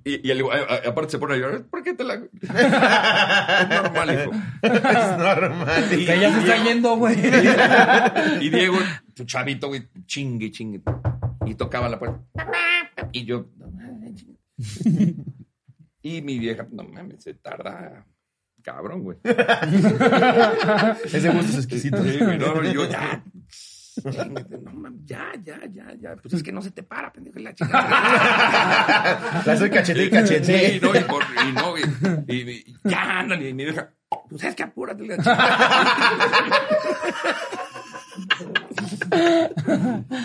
Y, y el, a- a- aparte se pone a llorar, ¿por qué te la...? Es normal, hijo. es normal. Que ya se está yendo, güey. Y Diego, tu chavito, güey, chingue, chingue. Y tocaba la puerta. Y yo, no mames, chingue. Y mi vieja, no mames, se tarda. Cabrón, güey. Ese gusto es exquisito. Sí, güey, no, y yo ya. No ya, ya, ya, ya. Pues es que no se te para, pendejo, la chingada. La soy cachete y cachete. Sí, no, y, por, y no, y, y- y ya andan, y mi vieja, pues es que apúrate, la chingada.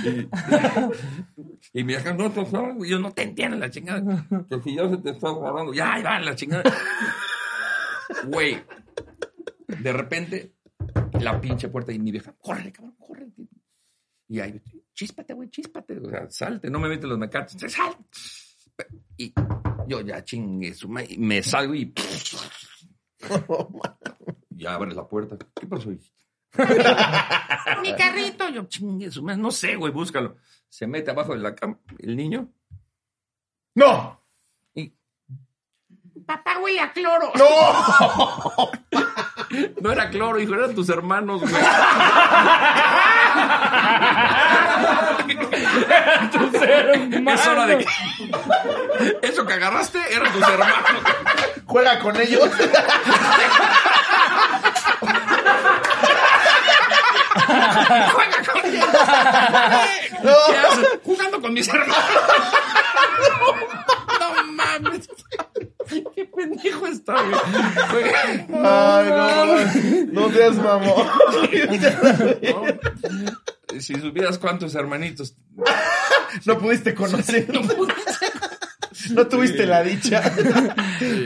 Y, y mi vieja, no, por favor, güey, yo no te entiendo la chingada. Que si ya se te está guardando, ya, ya, la chingada. Güey, de repente, la pinche puerta y mi vieja, córrele, cabrón, córrele. Y ahí, chíspate, güey, chíspate. O sea, salte, no me metes los mecatos. Sal. Y yo ya chingue su madre, y me salgo y. ya abre la puerta. ¿Qué pasó? Mi carrito, yo chingue su madre. No sé, güey, búscalo. Se mete abajo de la cama, el niño. ¡No! Y. Papá huele a cloro. ¡No! No era cloro, hijo, eran tus hermanos, güey. Es hora de que. Eso que agarraste eran tus hermanos. Juega con ellos. Juega con ellos. ¿Qué haces? Jugando con mis hermanos. No mames. Qué pendejo está, güey. Ay, no. No seas mamón. No. Si supieras cuántos hermanitos. No pudiste conocer. No tuviste la dicha.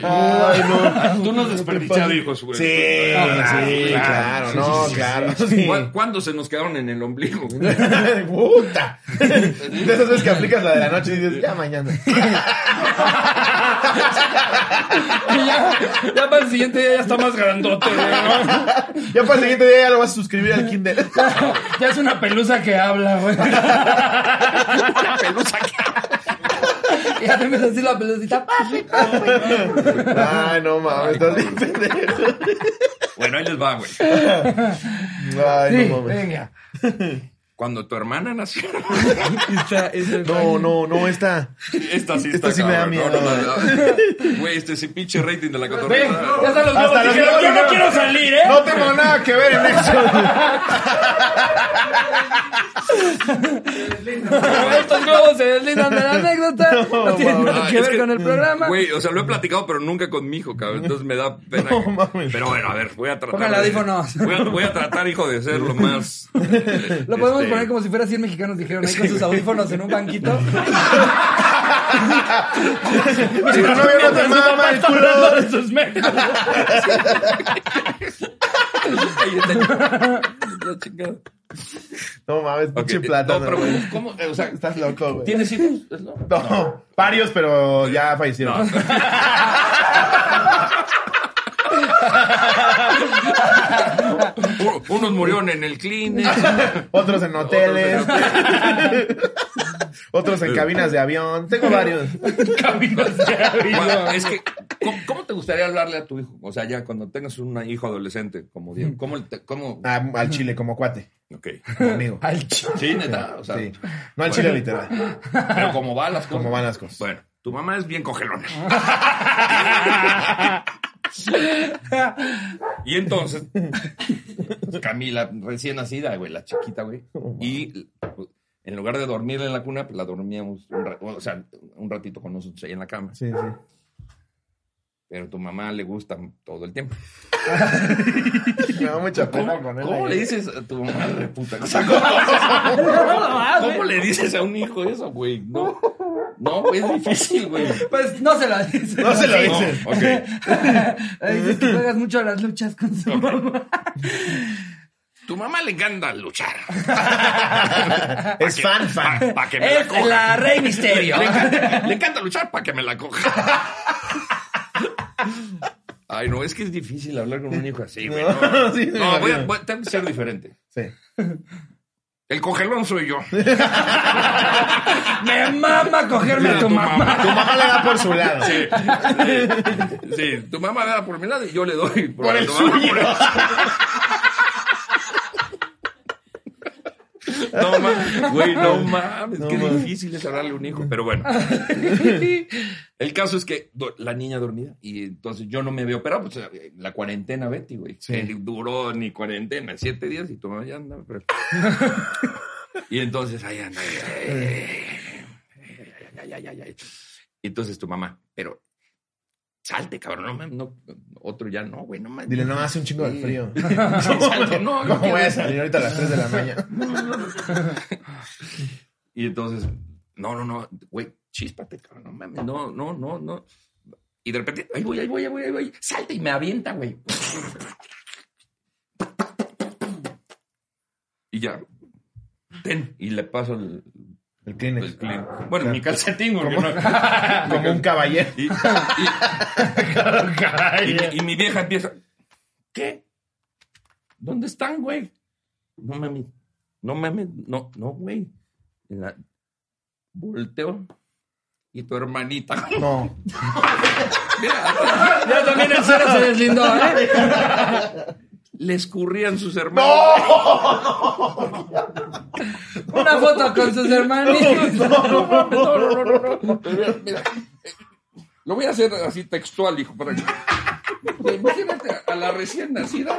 Ay, no. Tú no has desperdiciado hijos, güey. Sí, sí, claro, no, claro. sí. ¿Cu- ¿Cuántos se nos quedaron en el ombligo? Puta. De esas veces que aplicas la de la noche y dices, ya mañana. Y ya, ya para el siguiente día ya está más grandote, güey, ¿no? Ya para el siguiente día ya lo vas a suscribir al Kindle. Ya es una pelusa que habla, güey. Una pelusa que Y ya te empieza a decir la pelucita. papi, papi. Ay, no mames, estás bien pendejo. Bueno, ahí les va, güey. Ay, Sí, no mames. venga. Cuando tu hermana nació. No, no, no, esta. Esta sí Esta está sí me da miedo, No, no, no. Güey, este es el pinche rating de la cotorreza. ya están los Hasta los dijeron, Yo no quiero salir, ¿eh? No tengo nada que ver en eso. Estos nuevos se deslindan de la anécdota. No, tienen nada Ah, que es ver que, con el programa. Güey, o sea, lo he platicado, pero nunca con mi hijo, cabrón. Entonces me da pena. No que- mames. Pero bueno, a ver, voy a tratar. Póngale de- audífonos. Voy a, voy a tratar, hijo, de ser lo más. Lo podemos este, poner como si fuera 100 mexicanos dijeron ahí con sus audífonos en un banquito. Si novio no te mama el culo. de sus mecos. No mames, pinche No, plátano. pero güey. ¿cómo? O sea, Estás loco, güey. ¿tienes hijos? ¿No? No, varios, pero ya fallecieron. Uno- Unos murieron en el clínic. Otros en hoteles. Otros en cabinas de avión. Tengo varios. Bueno, es que, ¿cómo, cómo te gustaría hablarle a tu hijo? O sea, ya cuando tengas un hijo adolescente como Diego, ¿cómo? te- cómo? Ah, al chile, como cuate. Ok. Como amigo. Al chico. Sí, neta. O sea, Sí. No al chile literal. pero como van las cosas. Como van las cosas. Bueno, tu mamá es bien cogelona. y entonces, Camila, recién nacida, güey, la chiquita, güey. Y pues, en lugar de dormirla en la cuna, pues la dormíamos, un o sea, un ratito con nosotros ahí en la cama. Sí, sí. Pero tu mamá le gusta todo el tiempo. Me da mucha pena ¿Cómo, con él. cómo ahí. le dices a tu mamá de puta? O sea, ¿cómo, cómo le dices a un hijo eso, güey? No, no, güey, es difícil, güey. Pues no se lo dice. No se lo No, dices. ok. Dices que juegas mucho a las luchas con su mamá. Tu mamá le encanta luchar. Es fan, fan. Para que me la coja. la Rey Misterio. Le encanta, le encanta luchar para que me la coja. Ay, no, es que es difícil hablar con un hijo así, güey. No, No, sí, No, voy a, voy a- tengo que ser diferente. Sí. El cogelón soy yo. Me mama cogerme a tu mamá. Tu mamá le da por su lado. Sí, tu mamá le da por mi lado y yo le doy por, Por el suyo. por el- No mames, güey, no mames, No qué difícil es hablarle a un hijo, pero bueno. El caso es que la niña dormida y entonces yo no me había operado, pues eh, la cuarentena Betty, güey, Sí. duró ni cuarentena, siete días y tu mamá ya anda. pero- y entonces ahí anda. ay, entonces tu mamá, pero salte, cabrón, no, mames, no, otro ya no, güey, no mames. Dile, no, hace un chingo de frío. Sí, salte, no, no ¿Cómo voy a salir ahorita a las 3 de la mañana? Y entonces, no, no, no, güey, chíspate, cabrón, no mames, no, no, no, no. Y de repente, ahí voy, ahí voy, ahí voy, ahí voy, salta y me avienta, güey. Y ya, ten, y le paso el, El Kleenex. el clean. Bueno, mi calcetín. Como- Como un caballero. Y, y- y mi- y mi vieja empieza, ¿qué? ¿Dónde están, güey? No mames, no mames, no, no, güey. En la- Volteo y tu hermanita. No. Mira, Ya también el cero se deslindó, ¿eh? Le escurrían sus hermanos. Una foto con sus hermanitos. No, no, no, no, no, no, no. Mira, mira, Lo voy a hacer así textual, hijo, para que. Imagínate a la recién nacida.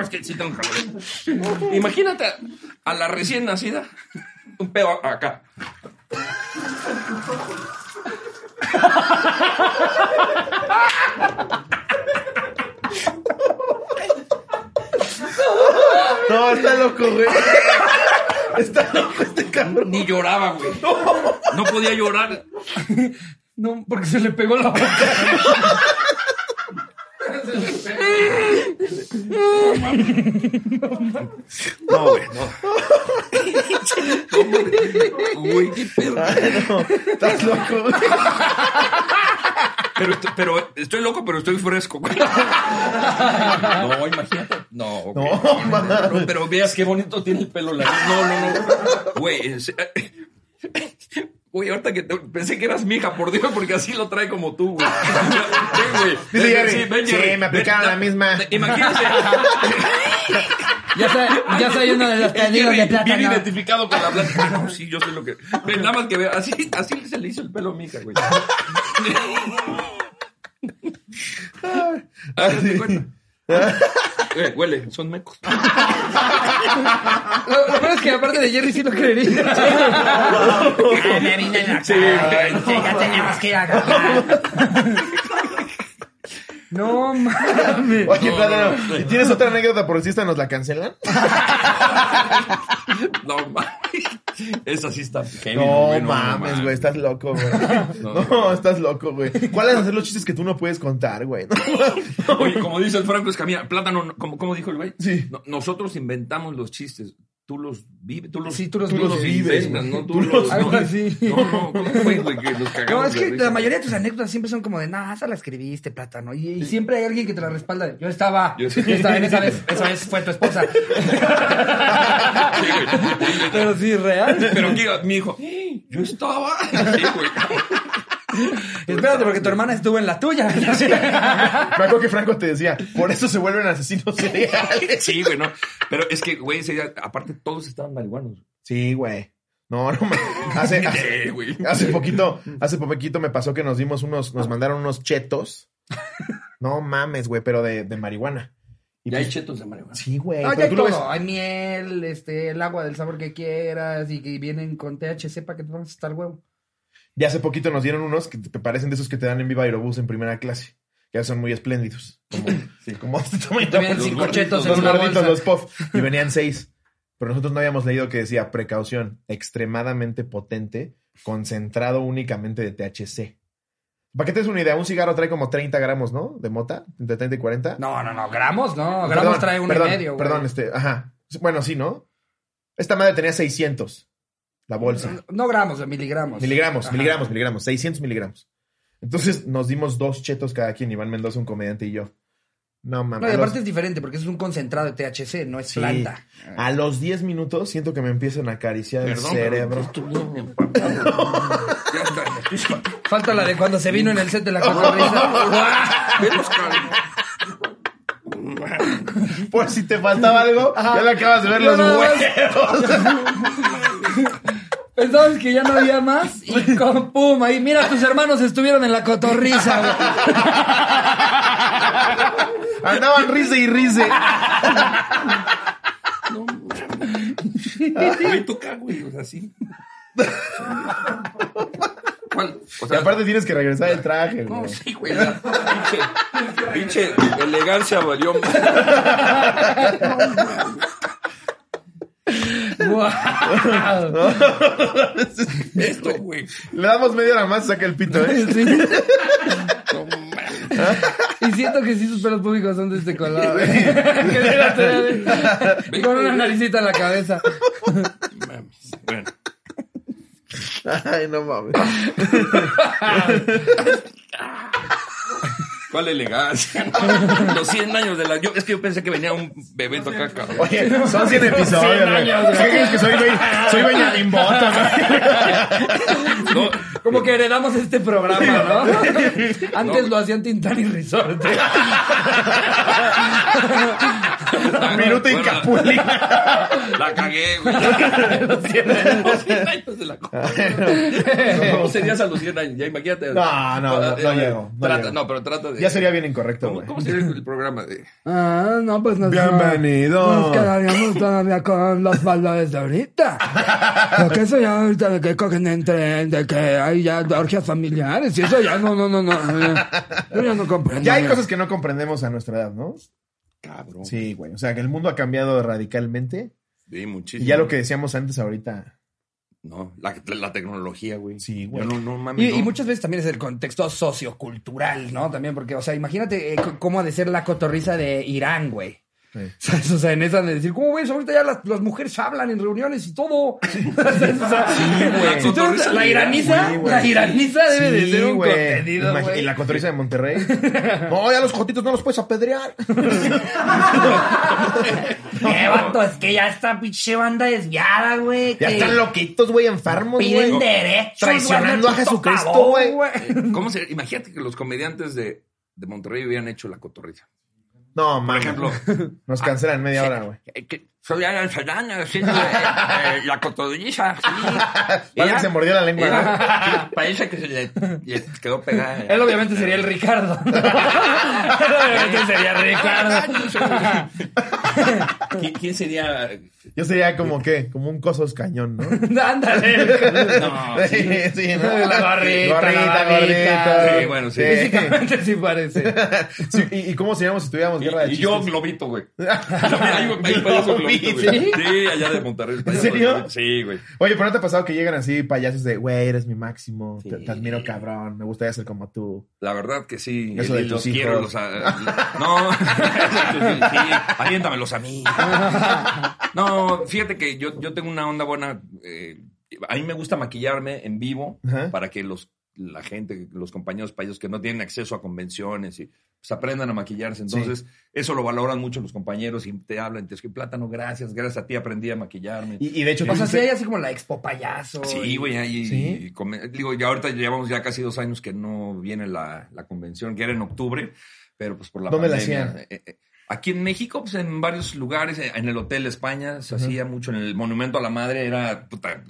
Es que sí tengo calor. Imagínate a- a la recién nacida. Un pedo acá. No, está loco, güey. Está loco este cabrón. Ni lloraba, güey. No podía llorar. No, porque se le pegó la boca. No, güey, no. Uy, qué pedo. No, estás loco, güey. Pero, pero estoy loco, pero estoy fresco, güey. No, imagínate. No, ok. No, man. No, pero veas qué bonito tiene el pelo la No, no, no. Güey, en se- Güey, ahorita que te- pensé que eras mi hija, por Dios, porque así lo trae como tú, güey. Ven, güey. Dice Ven, sí, ven, sí, Jerry. me aplicaron Ven, la misma. Imagínense. Ya soy, ya soy uno de los pedidos de Bien, bien plátano. identificado con la plática. No, sí, yo sé lo que. Ve, nada más que vea. Así, así se le hizo el pelo a mi hija, güey. Eh, huele, son mecos. Lo, lo peor es que aparte de Jerry sí lo creería. me vine en la Sí, cara, güey. ya tenemos que ir a grabar. No mames. Oye, No, Plátano, no, no. ¿y ¿tienes otra anécdota por si esta nos la cancelan? No mames. Esa sí está heavy, No güey, mames, güey, estás loco, güey. No. Estás loco, güey. ¿Cuáles van a ser los chistes que tú no puedes contar, güey? Oye, como dice el Franco Escamilla, plátano, no- ¿cómo, cómo dijo el güey? Sí. No, nosotros inventamos los chistes. Tú los vives, tú los, Sí, tú los tú vives. los vives, ¿no? Tú, Tú los, los- Algo no, así. No, no, ¿cómo fue, güey? Que nos cagamos No, es que la mayoría de tus anécdotas siempre son como de, nah, esa la escribiste, plátano. Y, y siempre hay alguien que te la respalda. Yo estaba, Yo- yo estaba en esa vez, esa vez fue tu esposa. Sí, güey. Pero sí, real. Pero que mi hijo, "Eh, yo estaba. Sí, güey. Espérate, porque tu hermana estuvo en la tuya. Me acuerdo que Franco te decía, por eso se vuelven asesinos seriales. Sí, güey, no. Pero es que, güey, ese día, aparte todos estaban marihuanos. Sí, güey. No, no me... Hace, hace, poquito, hace poquito me pasó que nos dimos unos, nos mandaron unos chetos. No mames, güey, pero de, de marihuana. Y hay pues- chetos de marihuana. Sí, güey. No, ya pero hay tú lo ves- todo. Hay miel, este, el agua del sabor que quieras y que vienen con THC para que te vayas hasta el huevo. Ya hace poquito nos dieron unos que te parecen de esos que te dan en Viva Aerobús en primera clase. Que ya son muy espléndidos. Como, como este tamaño. Los cinco chetos en Los gorditos, los puff. Y venían seis. Pero nosotros no habíamos leído que decía precaución, extremadamente potente, concentrado únicamente de THC. Para que te des una idea, un cigarro trae como 30 gramos, ¿no? De mota, entre 30 y 40. No, no, no, gramos, no. Gramos Perdón, trae uno perdón, y medio, güey. Perdón, este, ajá. Bueno, sí, ¿no? Esta madre tenía 600, la bolsa. No gramos, miligramos. Miligramos, Ajá. miligramos, miligramos, 600 miligramos. Entonces nos dimos dos chetos cada quien, Iván Mendoza, un comediante y yo. No mames. No, y los- aparte es diferente porque es un concentrado de THC, no es sí, planta. A los 10 minutos siento que me empiezan a acariciar el cerebro. Falta la de cuando se vino en el set de la cotorrisa. Por si te faltaba algo, ya le acabas de ver los huevos. Pensabas que ya no había más y con pum, ahí mira, tus hermanos estuvieron en la cotorrisa. güey. Andaban risa y risa. Güey, toca, güey, o sea, sí. O Y sea, aparte tienes que regresar el traje, no, güey. sí, güey. la Pinche, pinche elegancia valió. Guau. Esto, güey. Le damos media hora más, saca el pito, ¿eh? Sí. No. Y siento que sí sus pelos públicos son de este color. güey. Con una naricita en la cabeza. Ay, no mames. ¿Cuál elegancia? Los 100 años de la... Yo, es que yo pensé que venía un bebé acá, cabrón. Oye, son 100 episodios, güey. ¿Qué crees que soy, güey? Soy Benjamin Button, güey. Como que heredamos este programa, ¿no? Antes lo hacían Tintán y Resorte. Minuto y Bueno, Capulina. La cagué, güey. Los 100 años de la ¿Cómo serías a los 100 años? Ya imagínate. No, no, no, no Eh, llego, no trata- llego. No, pero trata de... Ya sería bien incorrecto, ¿Cómo, güey. cómo sería el programa de...? Ah, no, pues nos, Bienvenido. nos quedaríamos todavía con los valores de ahorita. Porque eso ya ahorita de que cogen entre, de que hay ya orgias familiares y eso ya no, no, no, no. ya- Yo ya no comprendo. Ya hay cosas que no comprendemos a nuestra edad, ¿no? Cabrón. Sí, güey. O sea, que el mundo ha cambiado radicalmente. Sí, muchísimo. Y ya lo que decíamos antes ahorita. No, la, la tecnología, güey. Sí, güey. No, no Y, no. y muchas veces también es el contexto sociocultural, ¿no? También porque, o sea, imagínate eh, cómo ha de ser la cotorriza de Irán, güey. Sí. O sea, en esa de decir, ¿cómo ves? Ahorita ya las, las mujeres hablan en reuniones y todo. ¿Sabes? O sea, güey. si tú eres la iraniza, Sí, güey. la iraniza debe de Sí, ser un güey. contenido, Imagi- güey. Y la cotoriza de Monterrey. No, ya los jotitos no los puedes apedrear. Eh, vato, es que ya está pinche banda desviada, güey. Ya que están loquitos, güey, enfermos, Piden güey. derechos. Traicionando a Jesucristo, güey. ¿Cómo sería? Imagínate que los comediantes de, de Monterrey hubieran hecho la cotorriza. No, Por mames. ejemplo, Nos cancelan media hora, güey. Soy Alan Fernández, sí, eh, eh, la cotodriza, sí. Parece que se mordió la lengua, ¿no? Ella- sí, parece que se le, le quedó pegada. Él obviamente sería el Ricardo. Él obviamente sería Ricardo. ¿Quién, quién sería? Yo sería como que, como un cosos cañón, ¿no? Ándale. No, sí, sí. ¿no? La barrita, Gorrita, la barbita. gordito. Sí, bueno, sí. Físicamente sí parece. Sí, ¿Y, y cómo seríamos si tuviéramos Y, guerra de y yo chistes? globito, güey. Hay un hay güey. ¿Sí? Allá de Monterrey. payaso serio? Sí, güey. Oye, pero ¿no te ha pasado que llegan así payasos de, güey, eres mi máximo, te, Sí. te admiro cabrón, me gustaría ser como tú? La verdad que sí. Eso de los tus quiero. hijos. Los, a- no, sí, aviéntamelos a mí. No, fíjate que yo, yo tengo una onda buena. eh, a mí me gusta maquillarme en vivo Ajá. para que los la gente, los compañeros payasos que no tienen acceso a convenciones y pues aprendan a maquillarse. Entonces, eso lo valoran mucho los compañeros y te hablan, te escriben, plátano, gracias, gracias a ti aprendí a maquillarme. Y, y de hecho, O sea, tú sí hay así como la expo payaso. Sí, güey, ahí. ¿Sí? y come- digo, ya ahorita llevamos ya casi dos años que no viene la, la convención, que era en octubre, pero pues por la ¿Dónde la pandemia. hacían? eh, eh, Aquí en México, pues en varios lugares, en el Hotel España se hacía mucho, en el Monumento a la Madre era puta,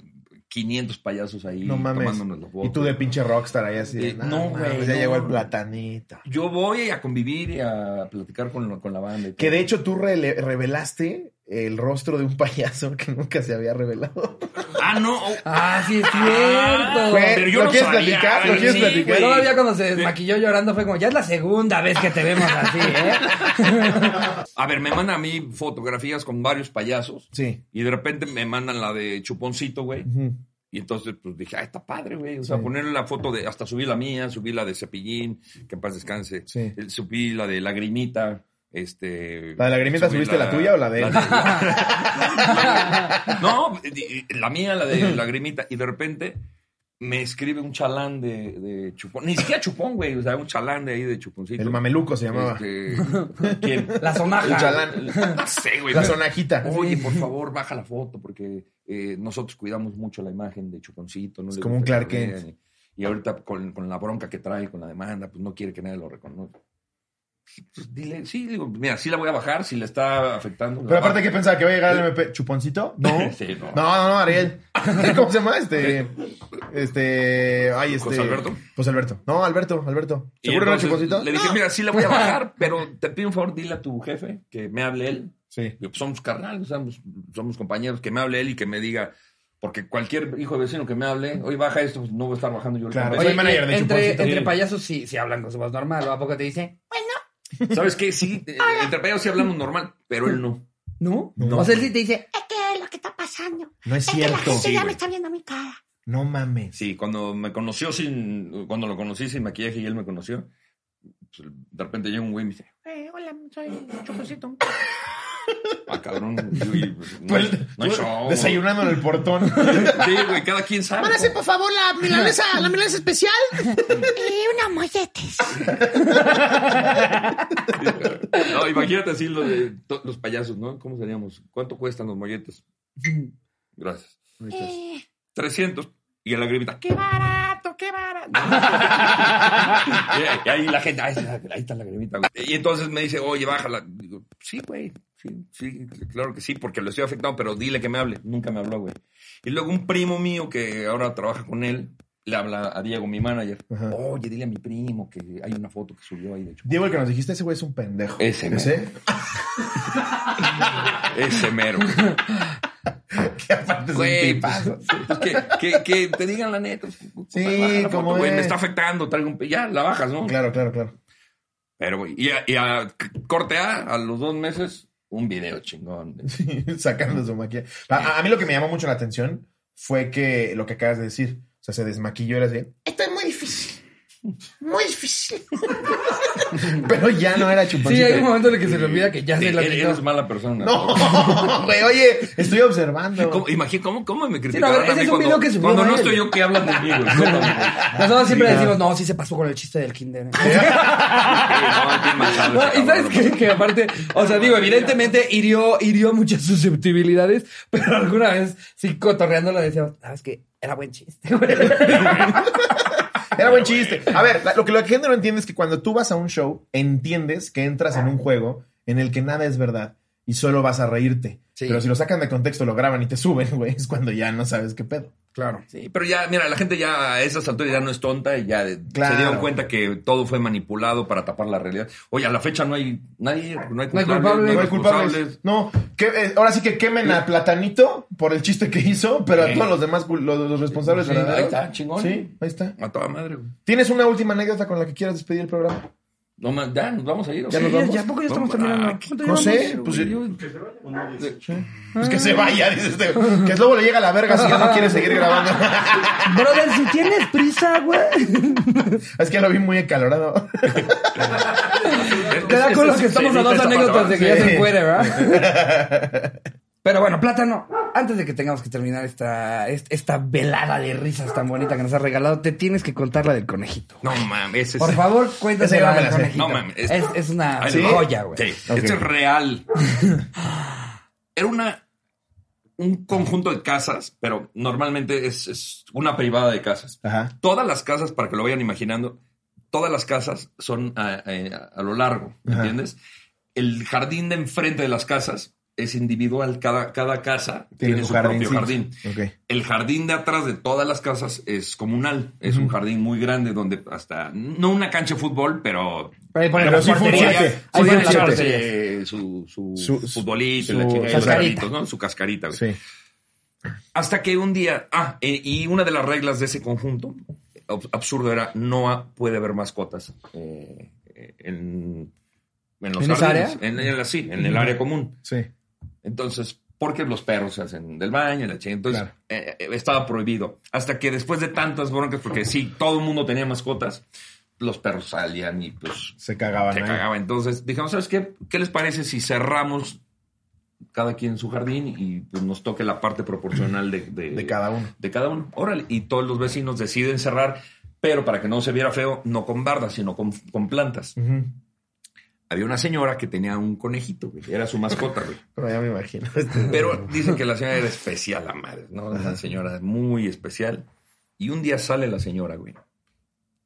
500 payasos ahí no mames. tomándonos los votos. Y tú de pinche rockstar ahí así. Eh, "Nah, no, güey, Ya no. llegó el platanito. Yo voy a convivir y a platicar con, con la banda. y Que de hecho tú revelaste el rostro de un payaso que nunca se había revelado. Ah, no. oh, Ah, sí es cierto. Güey, pero yo ¿lo no quieres sabía, platicar? ¿Lo quieres sí, platicar? güey. Todavía cuando se desmaquilló llorando fue como, ya es la segunda vez que te vemos así, ¿eh? A ver, me mandan a mí fotografías con varios payasos. Sí. Y de repente me mandan la de Chuponcito, güey. Y entonces, pues dije, ah, está padre, güey. O sea, Sí. ponerle la foto de, hasta subí la mía, subí la de Cepillín, que en paz descanse. Sí. Subí la de Lagrimita, este. ¿La de Lagrimita subí subiste la tuya o la de él? no, di- la mía, la de Lagrimita. Y de repente me escribe un chalán de, de Chupón. Ni siquiera Chupón, güey. O sea, un chalán de ahí de Chuponcito. El mameluco se llamaba. Este, ¿Quién? La sonaja. El chalán. No sé, güey. La sonajita. Oye, por favor, baja la foto porque eh, nosotros cuidamos mucho la imagen de Chuponcito. No Es le como un Clark Kent. y ahorita con, con la bronca que trae, con la demanda, pues no quiere que nadie lo reconozca. Pues dile, sí, digo, mira, sí la voy a bajar si le está afectando. Pero aparte, ¿qué pensaba? ¿Que iba a llegar el MP? ¿Chuponcito? No. Sí, no. No, no, no, Ariel. ¿Cómo se llama? Este. Este. Ay, este. ¿José Alberto? José Alberto. No, Alberto, Alberto. ¿Seguro no entonces Chuponcito? Le dije, mira, sí la voy a bajar, pero te pido un favor, dile a tu jefe que me hable él. Sí. Digo, pues somos carnales, somos, somos compañeros, que me hable él y que me diga, porque cualquier hijo de vecino que me hable, hoy baja esto, pues no voy a estar bajando yo el Claro. convenio". Soy manager de entre, Chuponcito. entre payasos sí, sí hablan su voz normal. ¿O a poco te dice? ¿Sabes qué? Sí, eh, entre payasos sí hablamos normal, pero él no. ¿No? No. O sea, él sí te dice, Es que es lo que está pasando. No es Es que la cierto. gente Sí, ya güey. me está viendo mi cara. No mames. Sí, cuando me conoció sin, cuando lo conocí sin maquillaje y él me conoció, pues, de repente llega un güey y me dice, Eh, hola, soy Chuponcito. Ah, cabrón, pues, hay- no hay show. Desayunando en el portón. Sí, güey, cada quien sabe. ¿Van a hacer, ¿no? por favor, la milanesa, la milanesa especial? y unos molletes. No, imagínate así lo de to- los payasos, ¿no? ¿Cómo seríamos? ¿Cuánto cuestan los molletes? Gracias. Eh, 300. Y la lagrimita, qué barato, qué barato. Y ahí la gente, ahí está, ahí está la güey. Y entonces me dice, oye, bájala. Digo, sí, güey. Sí, sí, claro que sí, porque lo estoy afectando, pero dile que me hable. Nunca me habló, güey. Y luego un primo mío que ahora trabaja con él, le habla a Diego, mi manager. Ajá. Oye, dile a mi primo que hay una foto que subió ahí de hecho. Diego, el que nos dijiste, ese güey es un pendejo. Ese, güey. ¿Ese? Ese mero. Que aparte Güey, tipazo. pues, que, que, que te digan la neta. pues, Sí, la como foto, güey, me está afectando, traigo un... Ya, la bajas, ¿no? Claro, claro, claro. Pero, güey, y a, y a corte A, a los dos meses, un video chingón. Sí, sacando su maquillaje. A, a mí lo que me llamó mucho la atención fue que lo que acabas de decir. O sea, se desmaquilló, era así. Esto es muy difícil. Muy difícil. Pero ya no era chuponcito. Sí, hay un momento en el que se le olvida que ya se la Eres quitó. mala persona. No, güey, oye, estoy observando. ¿Cómo, imagina, ¿cómo, ¿Cómo me no, criticaron a ver, a ese mí es un cuando, video que subió cuando no él. estoy yo que hablan de mí, güey? No, no, no. Nosotros siempre Sí, decimos, no, sí se pasó con el chiste del kinder. ¿eh?". Sí, no, y sabes que aparte, o sea, digo, evidentemente hirió, hirió muchas susceptibilidades, pero alguna vez sí cotorreando le decíamos, sabes que era buen chiste, güey. Era buen chiste. A ver, lo que la gente no entiende es que cuando tú vas a un show, entiendes que entras en un juego en el que nada es verdad y solo vas a reírte. Sí. Pero si lo sacan de contexto, lo graban y te suben, güey, es cuando ya no sabes qué pedo. Claro. Sí, pero ya, mira, la gente ya a esas alturas ya no es tonta y ya Claro. se dieron cuenta que todo fue manipulado para tapar la realidad. Oye, a la fecha no hay nadie, no hay No hay culpables, culpables. no hay culpables. No, que, eh, ahora sí que quemen a Platanito por el chiste que hizo, pero a todos los demás, los, los responsables Sí, ahí está, chingón. Sí, ahí está. A toda madre, güey. ¿Tienes una última anécdota con la que quieras despedir el programa? No, ma- ya nos vamos a ir. ¿o Ya qué? nos vamos. Ya, ¿a poco ya estamos No, terminando? ah, ¿Cuánto No llevamos? sé, pues yo- yo- Pues que se vaya, dice este. Que luego le llega la verga si ya no quiere seguir grabando. Brother, si tienes prisa, güey. es que lo vi muy encalorado. Te da con lo que estamos a dos anécdotas de que ya Sí. se puede, ¿verdad? Pero bueno, Plátano, antes de que tengamos que terminar esta, est- esta velada de risas tan bonita que nos has regalado, te tienes que contar la del conejito. No mames, Por favor, cuéntase la del conejito. No mames, es- Es, es una va. joya, güey. Sí, esto es real. Era una un conjunto de casas, pero normalmente es, es una privada de casas. Ajá. Todas las casas, para que lo vayan imaginando, todas las casas son a, a- a lo largo, ¿me Ajá. ¿entiendes? El jardín de enfrente de las casas es individual, cada, cada casa tiene, su, propio jardín. El jardín de atrás de todas las casas es comunal, es un jardín muy grande donde hasta, no una cancha de fútbol, pero sí su, su, Su- futbolito, su la los cascarita. Su cascarita. güey. Sí. Hasta que un día, ah, eh, y una de las reglas de ese conjunto, ab- absurdo era, no puede haber mascotas eh, eh, en, en los ¿En jardines. área? En, en- sí, en el área común. Sí. Entonces, porque los perros se hacen del baño, la chingada. Entonces, Claro. eh, eh, estaba prohibido. Hasta que después de tantas broncas, porque sí, todo el mundo tenía mascotas, los perros salían y pues Se cagaban. se ahí. cagaba. Entonces dijimos, ¿sabes qué? ¿Qué les parece si cerramos cada quien su jardín y pues, nos toque la parte proporcional de, de, De cada uno. De cada uno. Órale. Y todos los vecinos deciden cerrar, pero para que no se viera feo, no con bardas, sino con, con plantas. Había una señora que tenía un conejito, güey. Era su mascota, güey. Pero ya me imagino. Pero dicen que la señora era especial, la madre, ¿no? Una señora muy especial. Y un día sale la señora, güey.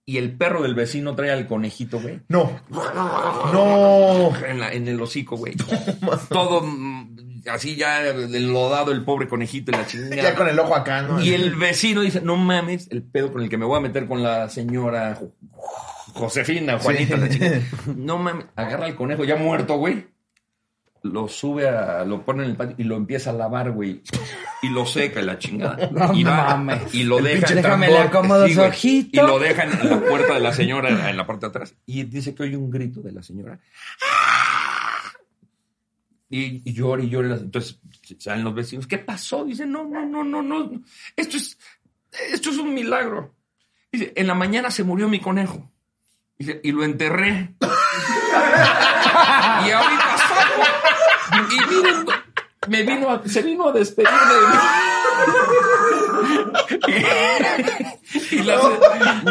Y el perro del vecino trae al conejito, güey. No. No. En, la- en el hocico, güey. Todo mm, así ya enlodado el pobre conejito y la chingada. Ya con el ojo acá, ¿no? Y el vecino dice, no mames, el pedo con el que me voy a meter con la señora Josefina, Juanita, Sí. la. No mames, agarra el conejo ya muerto, güey. Lo sube a, lo pone en el patio y lo empieza a lavar, güey. Y lo seca y la chingada. No y va, mames. y lo deja. pinche Déjame tambor. le acomodo Sí, su güey. ojito. Y lo dejan en la puerta de la señora, en la- en la parte de atrás. Y dice que oye un grito de la señora. Y, y llora y llora. Entonces salen los vecinos. ¿Qué pasó? Dice, no, no, no, no, no. Esto es, esto es un milagro. Dice, en la mañana se murió mi conejo. Y lo enterré. y ahorita salgo. Y miren, me vino a- se vino a despedir de mí. Y la,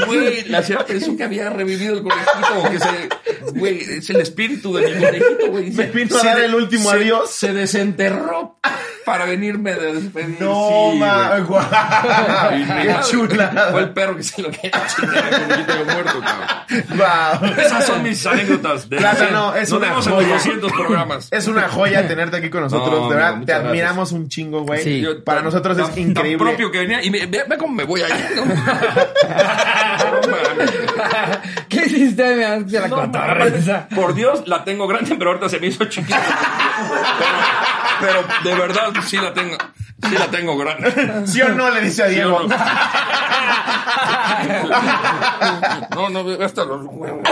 güey, la señora pensó que había revivido el conejito. que se, güey, es el espíritu de mi conejito, güey. Me vino a dar el último se- adiós. Se desenterró para venirme de despedir. No, Sí, ma. guau. Qué chulada. Fue el perro que se lo quería chingar al conejito de muerto, cabrón. Guau. Esas son mis anécdotas. De Plátano, es Nos una vemos en joya. los 200 programas. Es una joya tenerte aquí con nosotros. No, de verdad, amigo, te admiramos un chingo, güey. Sí. Para tan- nosotros es tan- increíble. Tan propio que venía. Y me- ve, ve cómo me voy a ir. ¿Qué hiciste? Me hace la No, cotorreza. Por Dios, la tengo grande, pero ahorita se me hizo chiquita. Pero, pero de verdad, sí la tengo. Sí la tengo grande. ¿Sí o no? Le dice a ¿Sí Diego. no? No, no, hasta los huevos.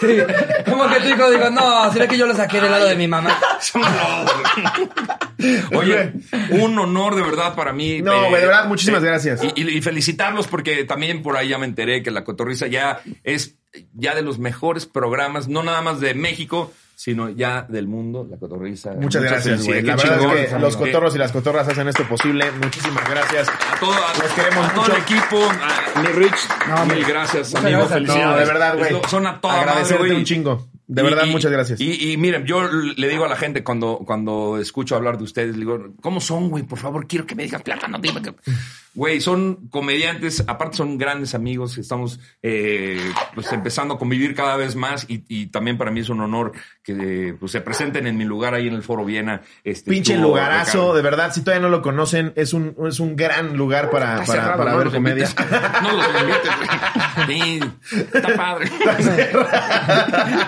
Sí. Como que tu hijo digo, no, será que yo lo saqué del lado de mi mamá. Oye, un honor de verdad para mí. No, eh, de verdad, muchísimas gracias. Y, y- y felicitarlos porque también por ahí ya me enteré que La Cotorrisa ya es ya de los mejores programas, no nada más de México, sino ya del mundo, La Cotorrisa. Muchas gracias, güey. La verdad chingón, es que los cotorros y las cotorras hacen esto posible. Muchísimas gracias. A todo, a, Los queremos a todo el equipo, a mi Rich, No, mil gracias, amigo. Felicidades. No, de verdad, güey. Son a toda Agradecerte madre, un chingo. De verdad, y- muchas gracias. Y, y miren, yo le digo a la gente cuando, cuando escucho hablar de ustedes, le digo, ¿cómo son, güey? Por favor, quiero que me digan plátano. Dime que... Güey, son comediantes, aparte son grandes amigos, estamos eh, pues empezando a convivir cada vez más y, y también para mí es un honor que pues, se presenten en mi lugar ahí en el Foro Viena. Este, Pinche lugarazo, de verdad, si todavía no lo conocen, es un, es un gran lugar para, Está para, cerrado, para no ver comedia. invites. No los invites, güey. Sí, está padre.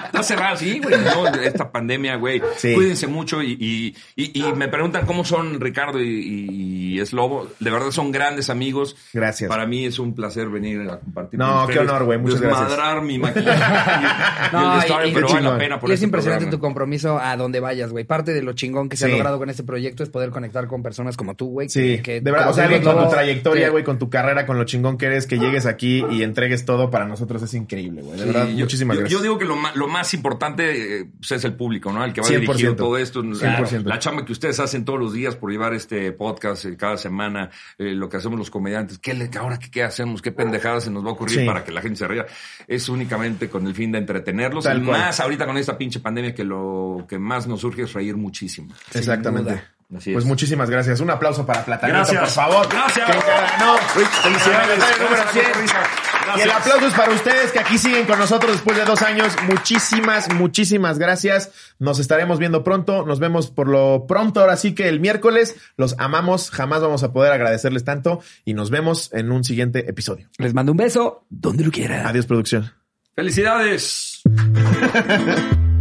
Está cerrado, sí, güey. No, esta pandemia, güey. Sí. Cuídense mucho y, y, y- y me preguntan cómo son Ricardo y, y Slobo. De verdad son grandes amigos. Gracias. Para mí es un placer venir a compartir. No, con qué honor, güey. Muchas gracias. Desmadrar mi maquillaje y, y No, el y- pero vale la pena por y es este impresionante programa. tu compromiso a donde vayas, güey. Parte de lo chingón que se Sí. ha logrado con este proyecto es poder conectar con personas como tú, güey. Sí, que- que- de verdad, o sea, alguien con tu trayectoria, güey, con tu carrera, con lo chingón que eres, que llegues aquí y entregues todo para nosotros es increíble, güey. De Sí, verdad, yo- muchísimas yo, gracias. Yo digo que lo más, lo más importante eh, pues, es el público, ¿no? El que va 100%. dirigiendo todo esto. La- 100%. La, chamba que ustedes hacen todos los días por llevar este podcast eh, cada semana, eh, lo que hacemos los comediantes, ¿qué le, ahora qué, qué hacemos? ¿Qué pendejadas se nos va a ocurrir Sí. para que la gente se ría? Es únicamente con el fin de entretenerlos. Tal y cual. más ahorita con esta pinche pandemia que lo que más nos surge es reír muchísimo. Exactamente. Pues es. muchísimas gracias. Un aplauso para Platanito, Gracias. por favor. Gracias. Que ganó. Felicidades. Gracias, Número gracias, 100. Y el aplauso es para ustedes que aquí siguen con nosotros después de dos años. Muchísimas, muchísimas gracias. Nos estaremos viendo pronto. Nos vemos por lo pronto. Ahora sí que el miércoles los amamos. Jamás vamos a poder agradecerles tanto. Y nos vemos en un siguiente episodio. Les mando un beso donde lo quiera. Adiós, producción. Felicidades.